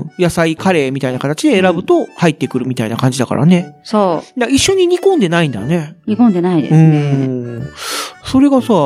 C: ん、野菜カレーみたいな形で選ぶと入ってくるみたいな感じだからね。
A: そ
C: だから一緒に煮込んでないんだね。
A: う。煮込んでないで
C: う
A: すね。
C: ん。それがさ、まあ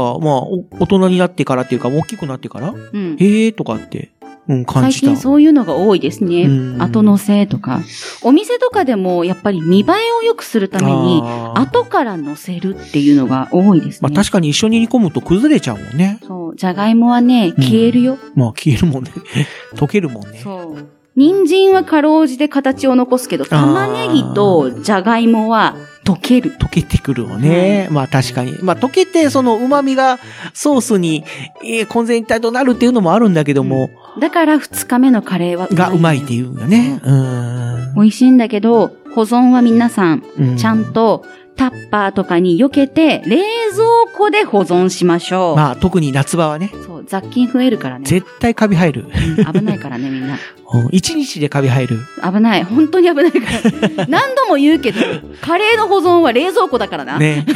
C: お大人になってからっていうか大きくなってから、
A: うん。
C: へえとかって、
A: 最近そういうのが多いですね。
C: うん
A: 後乗せとか。お店とかでもやっぱり見栄えを良くするために、後から乗せるっていうのが多いですね。
C: まあ確かに一緒に煮込むと崩れちゃうもんね。
A: そう。じゃがいもはね、消えるよ。
C: まあ消えるもんね。溶けるもんね。
A: そう。人参はかろうじて形を残すけど、玉ねぎとじゃがいもは溶ける。
C: 溶けてくるよね。まあ確かに。まあ溶けてその旨味がソースに、えー混然一体となるっていうのもあるんだけども、
A: だから二日目のカレーは
C: がうまいって
A: う。
C: いうよね。うーん。
A: 美味しいんだけど、保存は皆さん、
C: うん
A: ちゃんとタッパーとかに避けて、冷蔵庫で保存しましょう。
C: まあ特に夏場はね、
A: そう、雑菌増えるからね。
C: 絶対カビ生える。
A: うん危ないからね、みんな。
C: うん一日でカビ生える。
A: 危ない。本当に危ないから。何度も言うけど、カレーの保存は冷蔵庫だからな。
C: ね。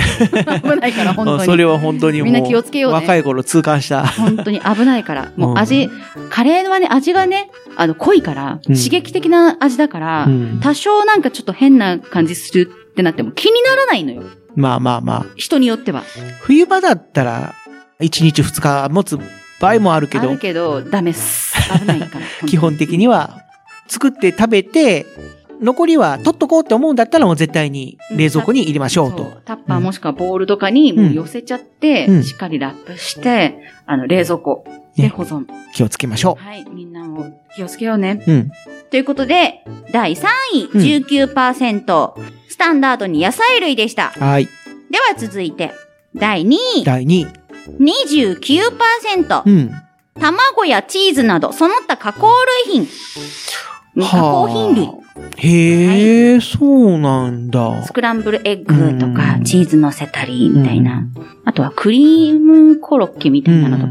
A: 危ないから、本当に。
C: それは本当にもう。
A: みんな気をつけようね
C: 若い頃痛感した。
A: 本当に危ないから。も
C: う
A: うん味、カレーはね、味がね、あの、濃いから、
C: うん
A: 刺激的な味だから、
C: うん
A: 多少なんかちょっと変な感じするってなっても気にならないのよ。
C: まあまあまあ。
A: 人によっては。
C: 冬場だったら、1日2日持つ場合もあるけど
A: ある、けど、ダメっす。危ないから。
C: 基本的には、作って食べて、残りは取っとこうって思うんだったらもう絶対に冷蔵庫に入れましょうと。
A: そうタッパーもしくはボールとかにもう寄せちゃって、
C: うん
A: しっかりラップして、あの、冷蔵庫で
C: ね
A: 保存。
C: 気をつけましょ
A: はい、みんなも気をつけようね。
C: う。うん。
A: ということで、第3位、
C: うん
A: 19%、スタンダードに野菜類でした。
C: はい。
A: では続いて、第2位、
C: 第2位。
A: 29%、
C: うん。
A: 卵やチーズなど、その他加工類品。加工品類。
C: へえ、そうなんだ
A: ス。クランブルエッグとか
C: う、ん
A: チーズ乗せたり、みたいな。あとはクリームコロッケみたいなのとか。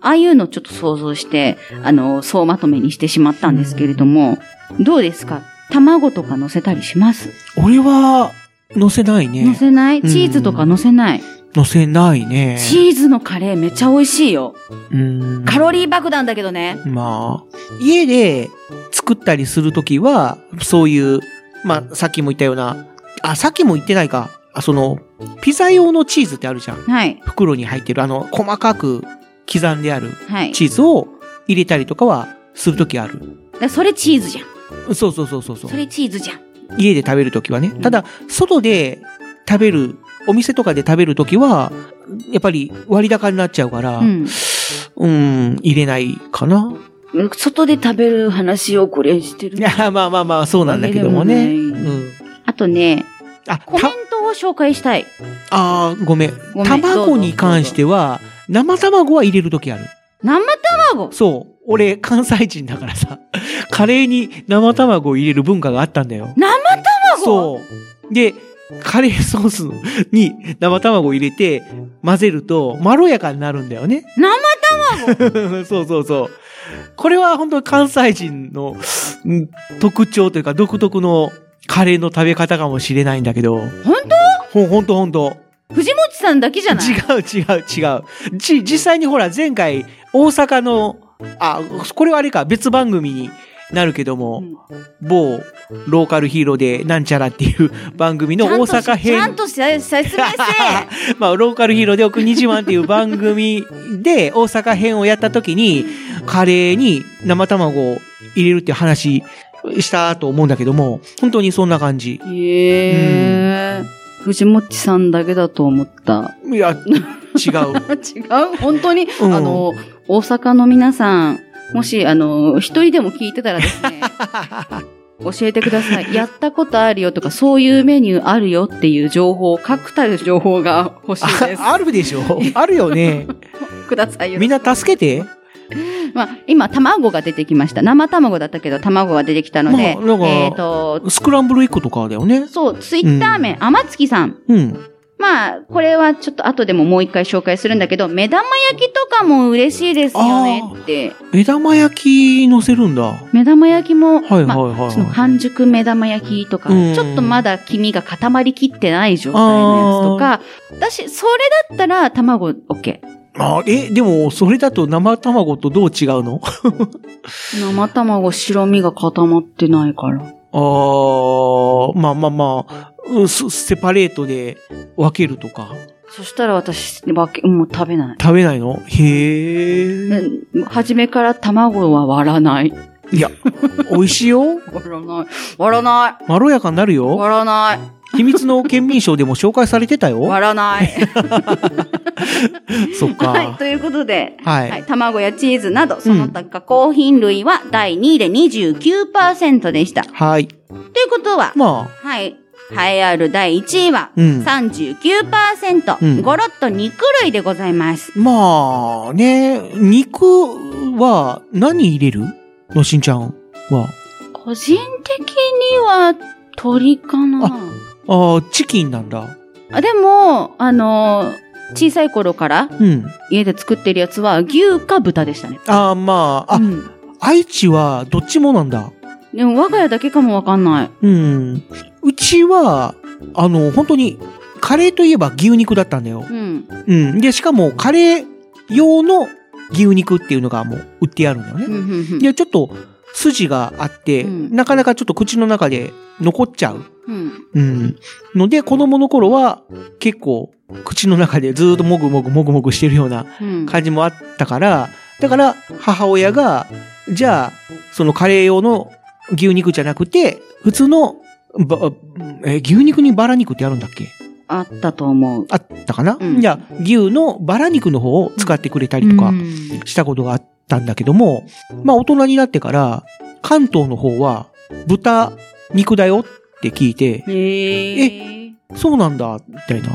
A: ああいうのをちょっと想像して、あの、総まとめにしてしまったんですけれども、どうですか？卵とか乗せたりします？
C: 俺は、乗せない
A: 乗
C: ね。
A: せない？チーズとか乗せない？
C: 乗せないね。
A: チーズのカレーめっちゃ美味しいよ。
C: うん。
A: カロリー爆弾だけどね。
C: まあ、家で作ったりするときは、そういう、まあ、さっきも言ったような、あ、さっきも言ってないか。あ、その、ピザ用のチーズってあるじゃん。
A: はい。
C: 袋に入ってる、あの、細かく刻んである
A: はい。
C: チーズを入れたりとかはするときある。
A: だそれチーズじゃん。
C: そうそうそうそうそう
A: そ。れチーズじゃん。
C: 家で食べるときはね。ただ、外で食べる、お店とかで食べるときは、やっぱり割高になっちゃうから、
A: う
C: うん、
A: ん。
C: 入れないかな。
A: 外で食べる話をこれしてる
C: い。や、まあまあまあ、そうなんだけどもね。
A: も
C: ん。
A: あとね、
C: あ、
A: コメントを紹介したい。
C: あーごめん。
A: ごめん
C: 卵に関しては、生卵は入れるときある。
A: 生卵？
C: そう。俺、関西人だからさ、カレーに生卵を入れる文化があったんだよ。
A: 生卵？
C: そう。で、カレーソースに生卵を入れて混ぜるとまろやかになるんだよね。
A: 生卵？
C: そうそうそう。これは本当に関西人のうん特徴というか独特のカレーの食べ方かもしれないんだけど。
A: 本
C: ほん、ほんとほんと。
A: 藤本さんだけじゃない？
C: 違う違う違う。ち、実際にほら前回大阪の、あ、これはあれか別番組になるけども、某ローカルヒーローでなんちゃらっていう番組の大阪
A: ちゃ
C: 編
A: ん。とし説明せ
C: まあ、ローカルヒーローで奥虹湾っていう番組で大阪編をやった時に、カレーに生卵を入れるっていう話したと思うんだけども、本当にそんな感じ。
A: へえ。藤本さんだけだと思った。
C: いや、違う。
A: 違う？本当に、
C: うん
A: あの、大阪の皆さん、もし、あの、一人でも聞いてたらですね、教えてください。やったことあるよとか、そういうメニューあるよっていう情報、確たる情報が欲しいです。
C: あ あるでしょあるよね。
A: くださいよ。
C: みんな助けて。
A: まあ、今、卵が出てきました。生卵だったけど、卵が出てきたので、
C: まあ
A: えっ、と、
C: スクランブルエッグとかだよね。
A: そう、ツイッター名、天月さん。
C: うん。
A: まあ、これはちょっと後でももう一回紹介するんだけど、目玉焼きとかも嬉しいですよねって。
C: 目玉焼き乗せるんだ。
A: 目玉焼きも、
C: はいはい
A: まあ
C: はいはい
A: その半熟目玉焼きとか、
C: うん
A: ちょっとまだ黄身が固まりきってない状態のやつとか、私、それだったら卵 OK。
C: あ、え、でも、それだと生卵とどう違うの？
A: 生卵白身が固まってないから。
C: あー、まあまあまあ、うセパレートで分けるとか。
A: そしたら私、わけもう食べない。
C: 食べないの？へえ。
A: うん初めから卵は割らない。
C: いや、美味しいよ。
A: 割らない。割らな
C: まろやかになる
A: い。
C: よ。
A: 割らない。
C: 秘密の県民賞でも紹介されてたよ。
A: 割らない。
C: そっか。
A: はい。ということで、
C: はい
A: はい、卵やチーズなど、その他加工品類は第2位で29%でした。と
C: はい。
A: いうことは、
C: ま
A: はい。栄えある第1位は
C: うん
A: 39%、
C: うん
A: ゴロッと肉類でございます。
C: あ、まあね、肉は何入れる？のしんちゃんは。
A: 個人的には鶏かな
C: ああ、チキンなんだ。
A: あでも、あのー小さい頃から
C: うん。
A: 家で作ってるやつは牛か豚でしたね。
C: ああ、まあ、あ、
A: うん
C: 愛知はどっちもなんだ。
A: でも我が家だけかもわかんない。
C: うん。うちは、あの、本当に、カレーといえば牛肉だったんだよ。
A: うん。
C: うん。で、しかも、カレー用の牛肉っていうのがもう売ってあるんだよね。で、ちょっと、筋があって、
A: うん
C: なかなかちょっと口の中で残っちゃう。
A: うん。
C: うん。ので、子供の頃は、結構、口の中でずーっともぐもぐもぐもぐしてるような
A: うん。
C: 感じもあったから、だから、母親が、じゃあ、そのカレー用の牛肉じゃなくて、普通の、ば、え、牛肉にバラ肉ってあるんだっけ？
A: あったと思う。
C: あったかな、
A: うん
C: じゃあ、牛のバラ肉の方を使ってくれたりとか
A: うん
C: したことがあったんだけども、まあ大人になってから、関東の方は豚肉だよって聞いて、
A: へえ。
C: そうなんだ、みたいな。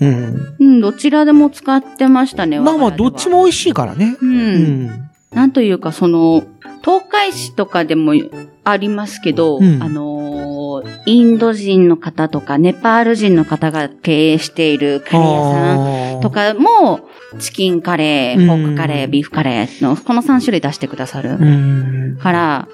C: うん。
A: うん、どちらでも使ってましたね。
C: まあまあ、どっち。も美味しいからね。
A: う。
C: うんん。
A: なんというか、その、東海市とかでもありますけど、
C: うん
A: あのーインド人の方とか、ネパール人の方が経営しているカレー屋さん
C: ん
A: と、かも、チキンカレー、
C: うん
A: ポークカレー、ビーフカレーの、この3種類出してくださる。
C: うん。
A: から、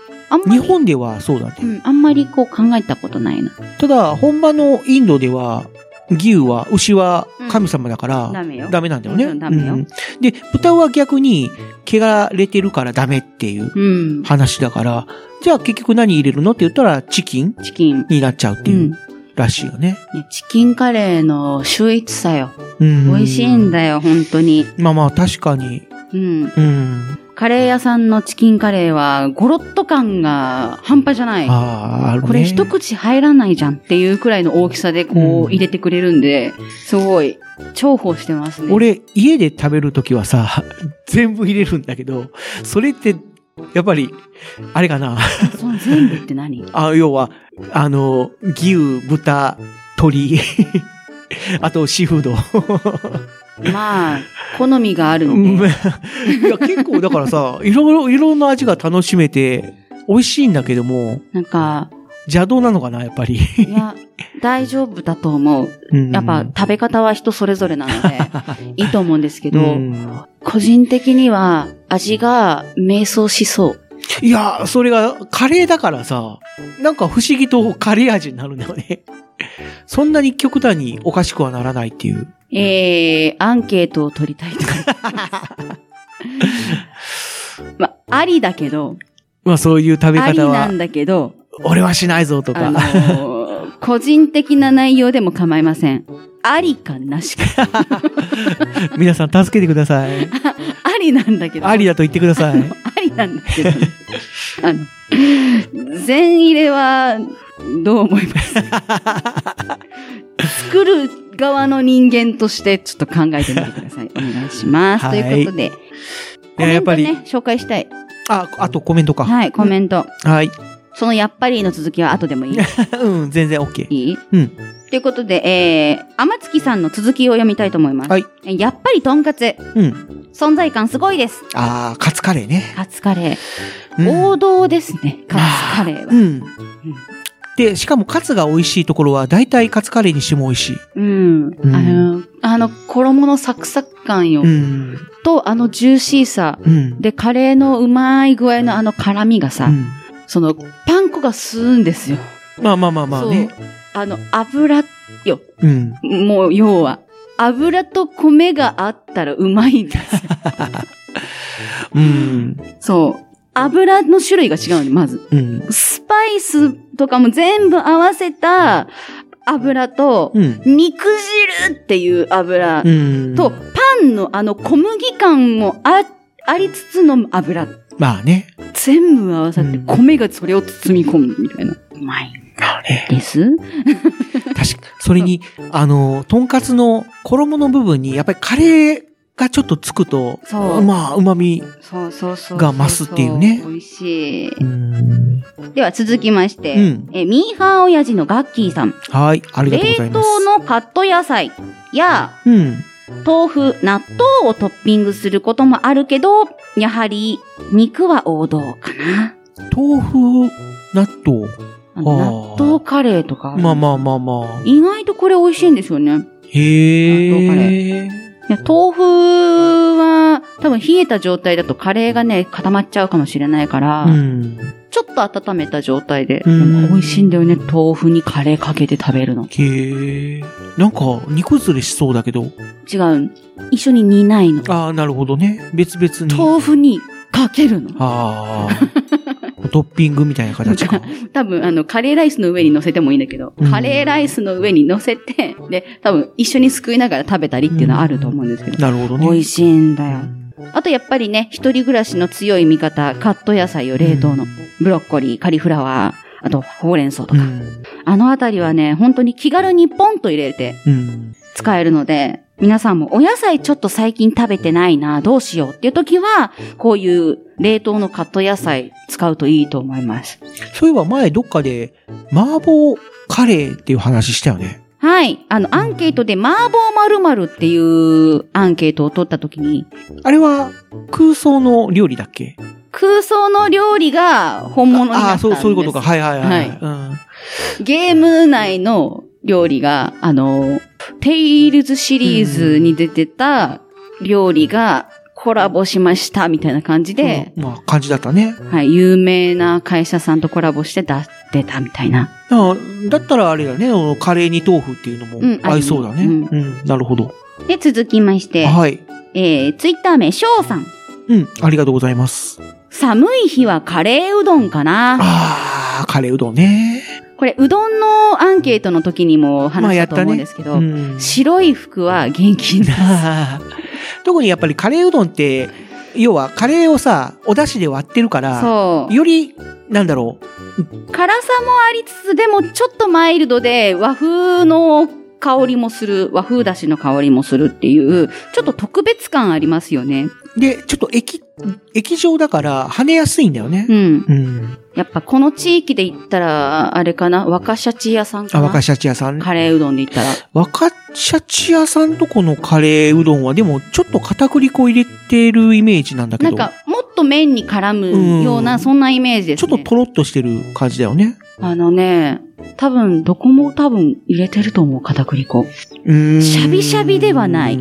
C: 日本ではそうだね。
A: うん、あんまりこう考えたことないな。
C: ただ、本場のインドでは、牛は、牛は神様だから、
A: ダメよ。
C: ダメなんだよね。
A: もちろんダメよ
C: うんで、豚は逆に、汚れてるからダメっていう
A: うん。
C: 話だから、じゃあ結局何入れるのって言ったら、チキン？
A: チキン。
C: になっちゃうって
A: う。
C: いうんらしいよね。
A: ねチキンカレーの秀逸さよ。
C: うん
A: 美味しいんだよ、本当に。
C: まあまあ、確かに。
A: うん。
C: うん。
A: カレー屋さんのチキンカレーは、ゴロッと感が半端じゃない。
C: ああ、ね。
A: これ一口入らないじゃんっていうくらいの大きさでこ
C: うん
A: う入れてくれるんで、すごい重宝してますね。、
C: 俺、家で食べるときはさ、全部入れるんだけど、それって、やっぱり、あれかな。
A: その全部って何？
C: あ、要は、あの、牛、豚、鶏、あとシーフード。
A: まあ、好みがある
C: うん
A: で。
C: や、結構だからさ、いろいろ、いろんな味が楽しめて、美味しいんだけども、
A: なんか、
C: 邪道なのかな、やっぱり。
A: いや、大丈夫だと思う。
C: うん
A: やっぱ食べ方は人それぞれなので、いいと思うんですけど、
C: うん
A: 個人的には味が迷走しそう。
C: いや、それが、カレーだからさ、なんか不思議とカレー味になるんだよね。そんなに極端におかしくはならないっていう。
A: えー、アンケートを取りたいとか。まあ、ありだけど、
C: まあそういう食べ
A: あり
C: 方は
A: なん、だけど、
C: 俺はしないぞとか。
A: あのー個人的な内容でも構いません。ありかなしか。
C: 皆さん助けてください。
A: ありなんだけど。
C: ありだと言ってください。
A: ありなんだけど。あの、全入れは、どう思います？作る側の人間としてちょっと考えてみてください。お願いします。
C: はい
A: ということで、コ
C: いややっぱり
A: メントね、紹介したい。
C: あ、あとコメントか。
A: はい、コメント。
C: はい。
A: そのやっぱりの続きは後でもいい？
C: うん、全然 OK。
A: いい？
C: うん。
A: ということで、えー、天月さんの続きを読みたいと思います。
C: はい。
A: えやっぱりとんかつ。
C: うん。
A: 存在感すごいです。
C: あー、カツカレーね。
A: カツカレー。
C: うん
A: 王道ですね、カツカレーは。
C: うん。で、しかもカツが美味しいところは、大体カツカレーにしても美味しい。
A: うん。
C: うん
A: あの、あの、衣のサクサク感よ。
C: うん。
A: と、あのジューシーさ。
C: うん。
A: で、カレーのうまい具合のあの辛みがさ、
C: うん
A: その、パン粉が吸うんですよ。
C: まあまあまあまあね。
A: そう。あの、油よ。
C: うん。
A: もう、要は。油と米があったらうまいんですよ。
C: うん。
A: そう。油の種類が違うの、まず。
C: うん。
A: スパイスとかも全部合わせた油と、
C: うん。
A: 肉汁っていう油
C: うん。
A: と、パンのあの小麦感もあ、ありつつの油。
C: まあね。
A: 全部合わさって
C: うん
A: 米がそれを包み込むみたいな。うまい
C: まあね。
A: です？
C: 確かそれに、あの、とんかつの衣の部分に、やっぱりカレーがちょっとつくと、
A: そう
C: まあ、旨味。が増すっていうね
A: 美味しい。
C: うん。
A: では続きまして、
C: うん
A: えミーハー親父のガッキーさん。
C: はい、ありがとうござい
A: 冷
C: ます。
A: 凍のカット野菜や
C: うん。
A: 豆腐、納豆をトッピングすることもあるけど、やはり肉は王道かな。
C: 豆腐、納豆。
A: 納豆カレーとか。
C: まあまあまあまあ。
A: 意外とこれ美味しいんですよね。
C: へ
A: 納豆カレ
C: え。
A: いや豆腐は、多分冷えた状態だとカレーがね、固まっちゃうかもしれないから、
C: うん。
A: ちょっと温めた状態で、
C: うん
A: 美味しいんだよね。豆腐にカレーかけて食べるの。
C: へえ。なんか、煮崩れしそうだけど。
A: 違う。一緒に煮ないの。
C: ああ、なるほどね。別々に。
A: 豆腐にかけるの。
C: ああ。トッピングみたいな形か。
A: 多分、あの、カレーライスの上に乗せてもいいんだけど、
C: うん
A: カレーライスの上に乗せて、で、多分一緒にすくいながら食べたりっていうのはあると思うんですけど、
C: なるほどね。
A: 美味しいんだよ。あとやっぱりね、一人暮らしの強い味方、カット野菜を冷凍の、ブロッコリー、カリフラワー、あとほうれん草とか、
C: うん。
A: あのあたりはね、本当に気軽にポンと入れて
C: うん。
A: 使えるので、皆さんもお野菜ちょっと最近食べてないな、どうしようっていう時は、こういう冷凍のカット野菜使うといいと思います。
C: そういえば前どっかで、麻婆カレーっていう話したよね。
A: はい。あの、アンケートで、麻婆〇〇っていうアンケートを取った時に、
C: あれは空想の料理だっけ？
A: 空想の料理が本物になったんです。
C: ああ、そう、そういうことか。はいはいはい。
A: はい
C: うん
A: ゲーム内の料理が、あの、テイルズシリーズに出てた料理がコラボしましたみたいな感じで、
C: うんまあ、感じだったね。
A: はい、有名な会社さんとコラボして出出たみたいな。
C: あだったらあれだね、カレーに豆腐っていうのも
A: うん
C: 合いそうだね。
A: う
C: うんん、なるほど。
A: で、続きまして、
C: はい。
A: えー、ツイッター名、翔さん。
C: うん、ありがとうございます。
A: 寒い日はカレーうどんかな。
C: あー、カレーうどんね。
A: これ、うどんのアンケートの時にも
C: まあ
A: 話したと思うんですけど、
C: うん。
A: 白い服は元気になる。
C: 特にやっぱりカレーうどんって、要はカレーをさ、お出汁で割ってるから。より、なんだろ
A: 辛さもありつつ、でもちょっとマイルドで和風の香りもする、和風だしの香りもするっていう、ちょっと特別感ありますよね。
C: う。で、ちょっと液、液状だから跳ねやすいんだよね
A: う。ん。
C: うん。
A: やっぱこの地域で言ったら、あれかな、若シャチ屋さんか
C: あ、
A: な。
C: 若シャチ屋さん？
A: カレーうどんで言ったら。
C: 若シャチ屋さんとこのカレーうどんは、でもちょっと片栗粉入れてるイメージなんだけど。
A: なんか、もっと麺に絡むような、
C: うん
A: そんなイメージですね。
C: ちょっととろっとしてる感じだよね。
A: あのね、多分、どこも多分入れてると思う、片栗粉。
C: うーん
A: シャビシャビではない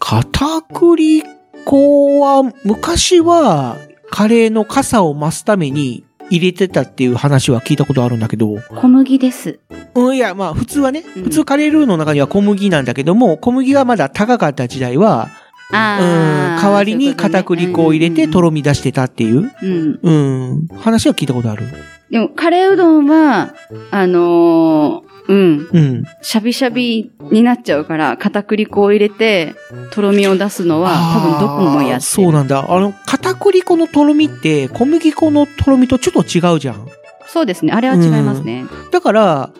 C: 片栗粉は、昔は、カレーの傘を増すために入れてたっていう話は聞いたことあるんだけど、
A: 小麦です。
C: うん、いや、まあ、普通はね、
A: うん
C: 普通カレールーの中には小麦なんだけども、小麦がまだ高かった時代は、うん、代わりに片栗粉を入れてとろみ出してたっていう、
A: うん。
C: うん、話は聞いたことある？
A: でも、カレーうどんは、あのーうん、
C: うん。
A: シャビシャビになっちゃうから、片栗粉を入れて、とろみを出すのは、多分どこもやって
C: そうなんだ。あの、片栗粉のとろみって、小麦粉のとろみとちょっと違うじゃん。
A: そうですね。あれは違いますね。
C: だから、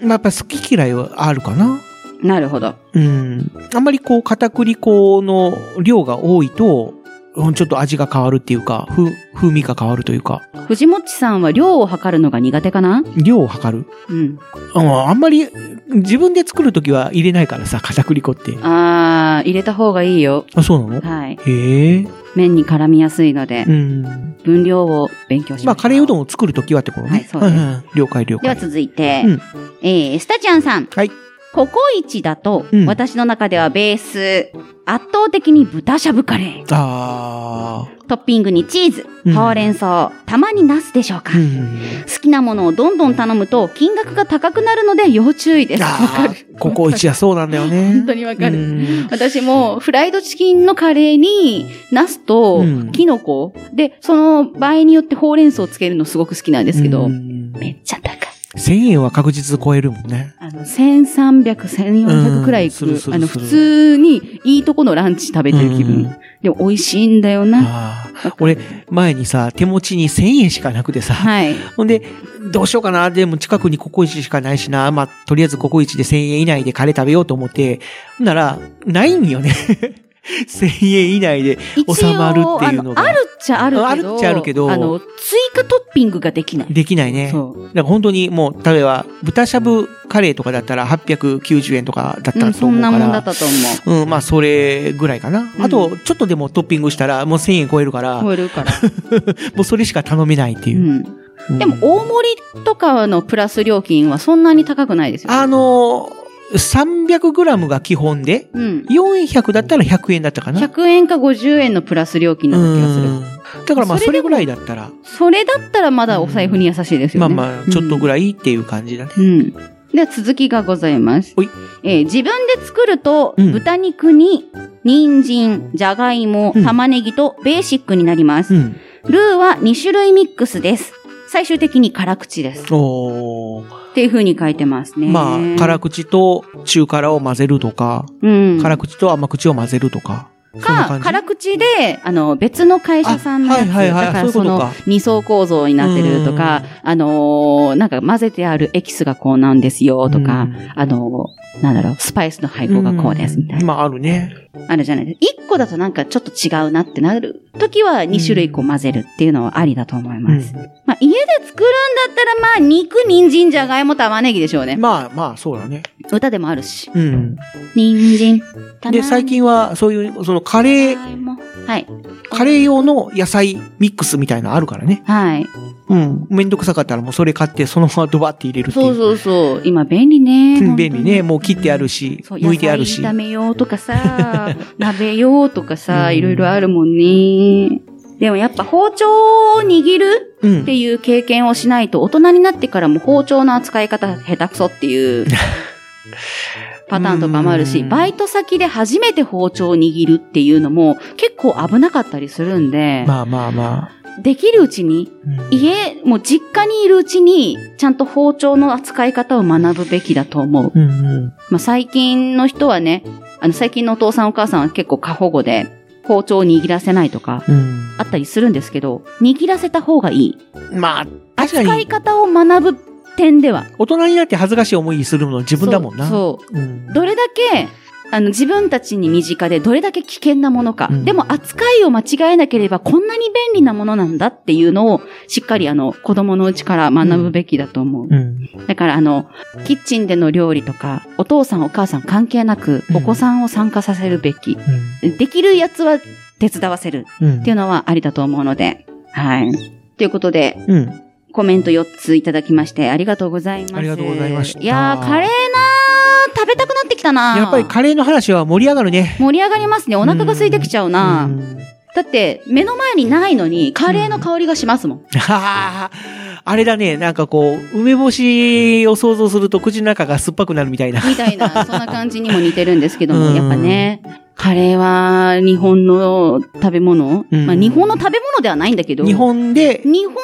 C: まあ、やっぱ好き嫌いはあるかな。
A: なるほど。
C: うん。あんまりこう、片栗粉の量が多いと、うんちょっと味が変わるっていうか、風、風味が変わるというか、
A: 藤もっちさんは量を測るのが苦手かな？
C: 量を測る？
A: うん。
C: うん、あんまり、自分で作るときは入れないからさ、片栗粉って。
A: あー、入れた方がいいよ。
C: あ、そうなの？
A: はい。
C: へえ。
A: 麺に絡みやすいので
C: う、ん。
A: 分量を勉強しましょう。
C: まあ、カレーうどんを作るときはってことね。
A: はいそうです
C: んん了解了
A: では
C: 解。
A: 続いて、
C: うん
A: えー、スタちゃんさん。
C: はい。
A: ココイチだと、
C: うん
A: 私の中ではベース、圧倒的に豚しゃぶカレー。
C: あ
A: トッピングにチーズ
C: うん、
A: ほうれん草、たまにナスでしょうか。
C: ー。うん。
A: 好きなものをどんどん頼むと金額が高くなるので要注意です。わか
C: あ
A: る。
C: ーここ一はそうなんだよね。
A: 本当にわかる
C: うん
A: 私もフライドチキンのカレーにナスと
C: うん
A: キノコ、で、その場合によってほうれん草をつけるのすごく好きなんですけど、
C: うん
A: めっちゃ高い。
C: 1000円は確実超えるもんね。
A: あの、1300、1400くらいいく
C: う
A: あの、普通にいいとこのランチ食べてる気
C: うん
A: 分。でも美味しいんだよな。
C: 俺、前にさ、手持ちに1000円しかなくてさ、
A: はい。
C: ほんで、どうしようかな。でも近くにココイチしかないしな。まあ、とりあえずココイチで1000円以内でカレー食べようと思って、なら、ないんよね。1000円以内で収まるっていうのが。
A: あのあるっちゃあるけど、
C: あるっちゃあるけど
A: あの、追加トッピングができない。
C: できないね。
A: そう。
C: だから本当にもう、例えば、豚しゃぶカレーとかだったら890円とかだっ
A: うん、
C: たと思うから。
A: そんなもんだったと思
C: うん、まあ、それぐらいかな。
A: うん
C: あと、ちょっとでもトッピングしたら、もう1000円超えるから、
A: う。
C: も
A: 超えるから。
C: うそれしか頼めないっていうう。
A: ん。
C: うん
A: でも、大盛りとかのプラス料金はそんなに高くないですよ、ね。
C: あのー、300g が基本で、
A: うん。
C: 400だったら100円だったかな。
A: 100円か50円のプラス料金だった気がする。
C: うんだからまあ、
A: それ
C: ぐらいだったら、
A: それだったらまだお財布に優しいですよね。
C: まあまあ、ちょっとぐ
A: らい。
C: っていう感じだね。
A: うん。では続きがございます。えー自分で作ると、
C: うん
A: 豚肉に、人参、じゃがいも
C: うん、
A: 玉ねぎとベーシックになります。
C: うん。
A: ルーは2種類ミックスです。最終的に辛口です。
C: おー。
A: っていう風に書いてますね。
C: まあ、辛口と中辛を混ぜるとか、
A: うん。
C: 辛口と甘口を混ぜるとか。
A: か、辛口で、あの、別の会社さんのやつ、
C: あはいはいはい
A: だからそうの二層構造になってるとか、あのーなんか混ぜてあるエキスがこうなんですよとか、
C: うん
A: あのーなんだろう、スパイスの配合がこうですみたいな。
C: まあ、あるね。
A: あるじゃないですか。一個だとなんかちょっと違うなってなる時は二種類こう混ぜるっていうのはありだと思います。まあ家で作るんだったらまあ肉、人参、じゃがいも、玉ねぎでしょうね。
C: まあまあ、そうだね。
A: 歌でもあるし。
C: うん。
A: 人参、
C: で、最近は、そういう、そのカレー、
A: はい。
C: カレー用の野菜ミックスみたいなのあるからね。
A: はい。
C: うん。めんどくさかったらもうそれ買ってそのままドバって入れるっていう。
A: そうそうそう。今便利ね。
C: うん便利ね。
A: 本
C: もう切ってあるし、
A: 当に。
C: 剥いてあるし
A: 炒めようとかさ、鍋用とかさ、
C: うん
A: いろいろあるもんね。でもやっぱ包丁を握る
C: うん
A: っていう経験をしないと大人になってからも包丁の扱い方下手くそっていう パターンとかもあるし、
C: うん
A: バイト先で初めて包丁を握るっていうのも結構危なかったりするんで、
C: まあまあま
A: できるうちに、家、もう実家にいるうちにちゃんと包丁の扱い方を学ぶべきだと思う。
C: うんうん。
A: まあ、最近の人はね、あの、最近のお父さんお母さんは結構過保護で、包丁を握らせないとか、
C: うん。
A: あったりするんですけど、握らせた方がいい。
C: まあ、確か
A: 使い
C: に、
A: 方を学ぶ点では。
C: 大人になって恥ずかしい思いするの自分だもんな。
A: そう。そう
C: うん。
A: どれだけ、あの、自分たちに身近でどれだけ危険なものか。
C: うん
A: でも扱いを間違えなければこんなに便利なものなんだっていうのをしっかりあの、子供のうちから学ぶべきだと思う。
C: うん。
A: だからあの、キッチンでの料理とか、お父さんお母さん関係なく
C: うん
A: お子さんを参加させるべき。
C: うん。
A: できるやつは手伝わせる
C: うん。
A: っていうのはありだと思うので。はい。ということで、
C: うん。
A: コメント4ついただきましてありがとうございます。
C: ありがとうございました
A: いやー、カレーなー食べたくなってきたなー
C: やっぱりカレーの話は盛り上がるね。
A: 盛り上がりますね。お腹が空いてきちゃうな。
C: うん
A: だって、目の前にないのに、カレーの香りがしますもん。
C: はああれだね、なんかこう、梅干しを想像すると口の中が酸っぱくなるみたいな。
A: みたいな、そんな感じにも似てるんですけども、
C: うん
A: やっぱね、カレーは日本の食べ物、
C: うん
A: まあ日本の食べ物ではないんだけど、
C: 日本で、
A: 日本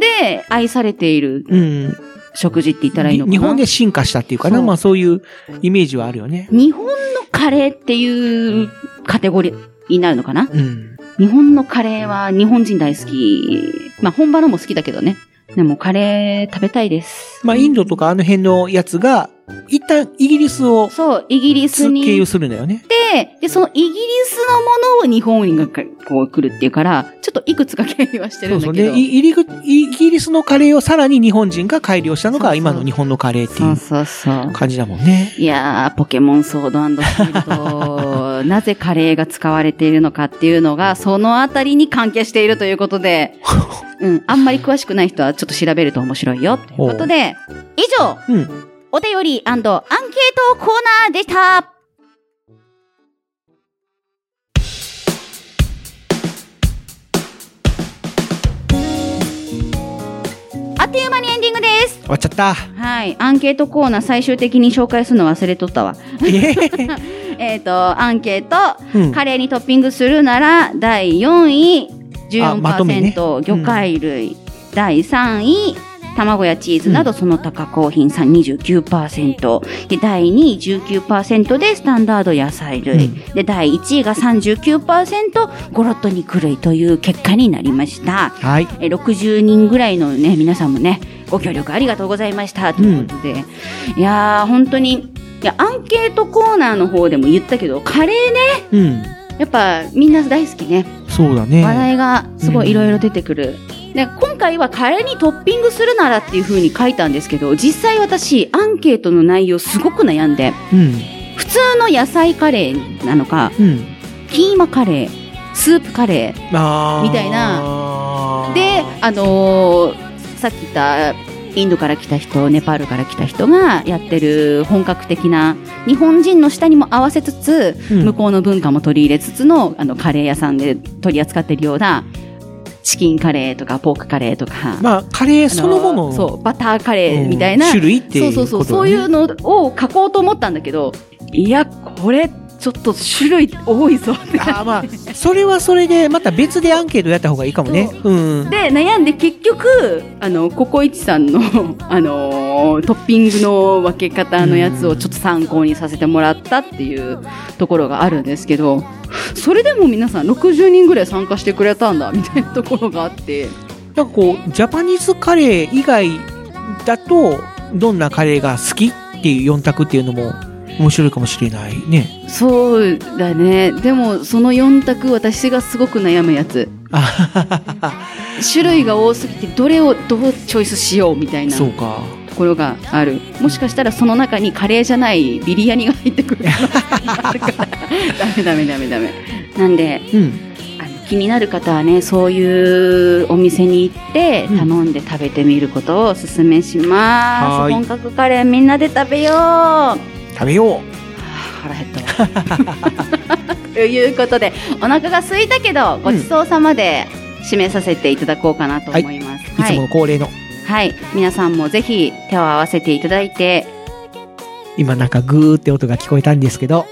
A: で愛されている
C: うん。
A: 食事って言ったらいいのかな？
C: 日本で進化したっていうかな？まあそういうイメージはあるよね。
A: 日本のカレーっていうカテゴリーになるのかな？
C: うん。
A: 日本のカレーは日本人大好き。まあ本場のも好きだけどね。でもカレー食べたいです。
C: まあインドとかあの辺のやつが、一旦イギリスを
A: そう、イギリス
C: 経
A: に
C: 由するんだよね。
A: で、で、そのイギリスのものを日本がかこう来るっていうから、ちょっといくつか経由はして
C: そうそう。
A: るんだけど。
C: で、い入りぐイギリスのカレーをさらに日本人が改良したの
A: そうそう
C: が今の日本のカレーって
A: そ
C: いうう
A: そうそう。
C: 感じだもんね。
A: いやー、ポケモンソードシールド、なぜカレーが使われているのかっていうのが、そのあたりに関係しているということで、うん、あんまり詳しくない人はちょっと調べると面白いよ。ということで、以上、
C: うん。
A: お便りアンケートコーナーでした。あっという間にエンディングです。
C: 終わっちゃった。
A: はい。アンケートコーナー最終的に紹介するの忘れとったわ。
C: え
A: えっと、アンケート、
C: うん
A: カレーにトッピングするなら、第4位、
C: あまとめね
A: 14%、魚介類、第3位、卵やチーズなどその他加工品さん29%、で、第2位19%でスタンダード野菜類、
C: うん
A: で、第1位が39%ゴロッと肉類という結果になりました。
C: はい。
A: えー60人ぐらいのね、皆さんもね、ご協力ありがとうございました。ということで。いやー、本当に、いや、アンケートコーナーの方でも言ったけど、カレーね、
C: うん。
A: やっぱみんな大好きね。
C: そうだね。
A: 話題がすごいいろいろ出てくる。で今回はカレーにトッピングするならっていう風に書いたんですけど、実際私、アンケートの内容すごく悩んで、
C: うん。
A: 普通の野菜カレーなのか、
C: うん。
A: キーマカレー、スープカレーみたいなで、あのーさっき言った、インドから来た人、ネパールから来た人がやってる本格的な、日本人の舌にも合わせつつ、
C: うん
A: 向こうの文化も取り入れつつの、あの、カレー屋さんで取り扱ってるような、チキンカレーとか、ポークカレーとか、
C: まあ、カレーそのもの。
A: あそう、バターカレーみたいな、
C: うん。種類っていう
A: そうそうそう、そういうのを書こうと思ったんだけど、いや、これ、ちょっと種類多いぞって
C: あーまあ、それはそれで、また別でアンケートやった方がいいかもね。うん。
A: で、悩んで結局、あの、ココイチさんの、あのートッピングの分け方のやつをちょっと参考にさせてもらったっていうところがあるんですけど、それでも皆さん60人ぐらい参加してくれたんだ、みたいなところがあって、
C: なんかこう、ジャパニーズカレー以外だと、どんなカレーが好きっていう4択っていうのも面白いかもしれないね。
A: そうだね。でも、その4択、私がすごく悩むやつ。種類が多すぎて、どれをどうチョイスしようみたいなと
C: そうか。
A: ころがある。もしかしたらその中にカレーじゃないビリヤニが入ってくるから。ダメダメダメダメ。なんで、
C: うん。
A: あの気になる方はね、そういうお店に行って
C: うん
A: 頼んで食べてみることをお勧めします。
C: はーい
A: 本格カレーみんなで食べよう。
C: 食べよう。
A: 腹減ったわ。ということで、お腹が空いたけど、ごちそうさまで締めさせていただこうかなと思います。
C: いつもの恒例の。
A: はい。皆さんもぜひ手を合わせていただいて、
C: 今なんかグーって音が聞こえたんですけど、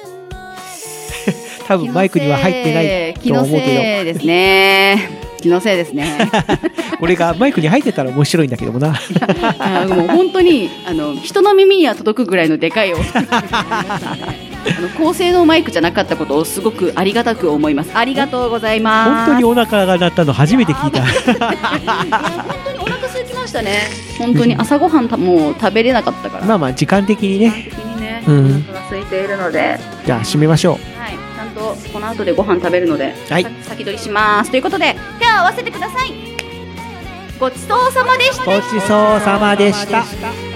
C: 多分マイクには入ってない
A: 気の
C: と思うけ
A: せいですね。気のせいですね。
C: ど、これがマイクに入ってたら面白いんだけどもな。
A: あもう本当にあの人の耳には届くぐらいのでかい音 あの高性能マイクじゃなかったことをすごくありがたく思いますありがとうございます
C: 本当にお腹が鳴ったの初めて聞いた。
A: 本当にお腹空きましたね本当に朝ごはんたもう食べれなかったから、
C: まあまあ時間的にね。
A: 的にね、
C: うん
A: 空いているので、はい、
C: じゃあ締めましょ
A: ちゃんとこの後でご飯食べるので、
C: はい
A: さ先取りしますということで手を合わせてくださいごちそうさまでした
C: う。ごちそうさまでした。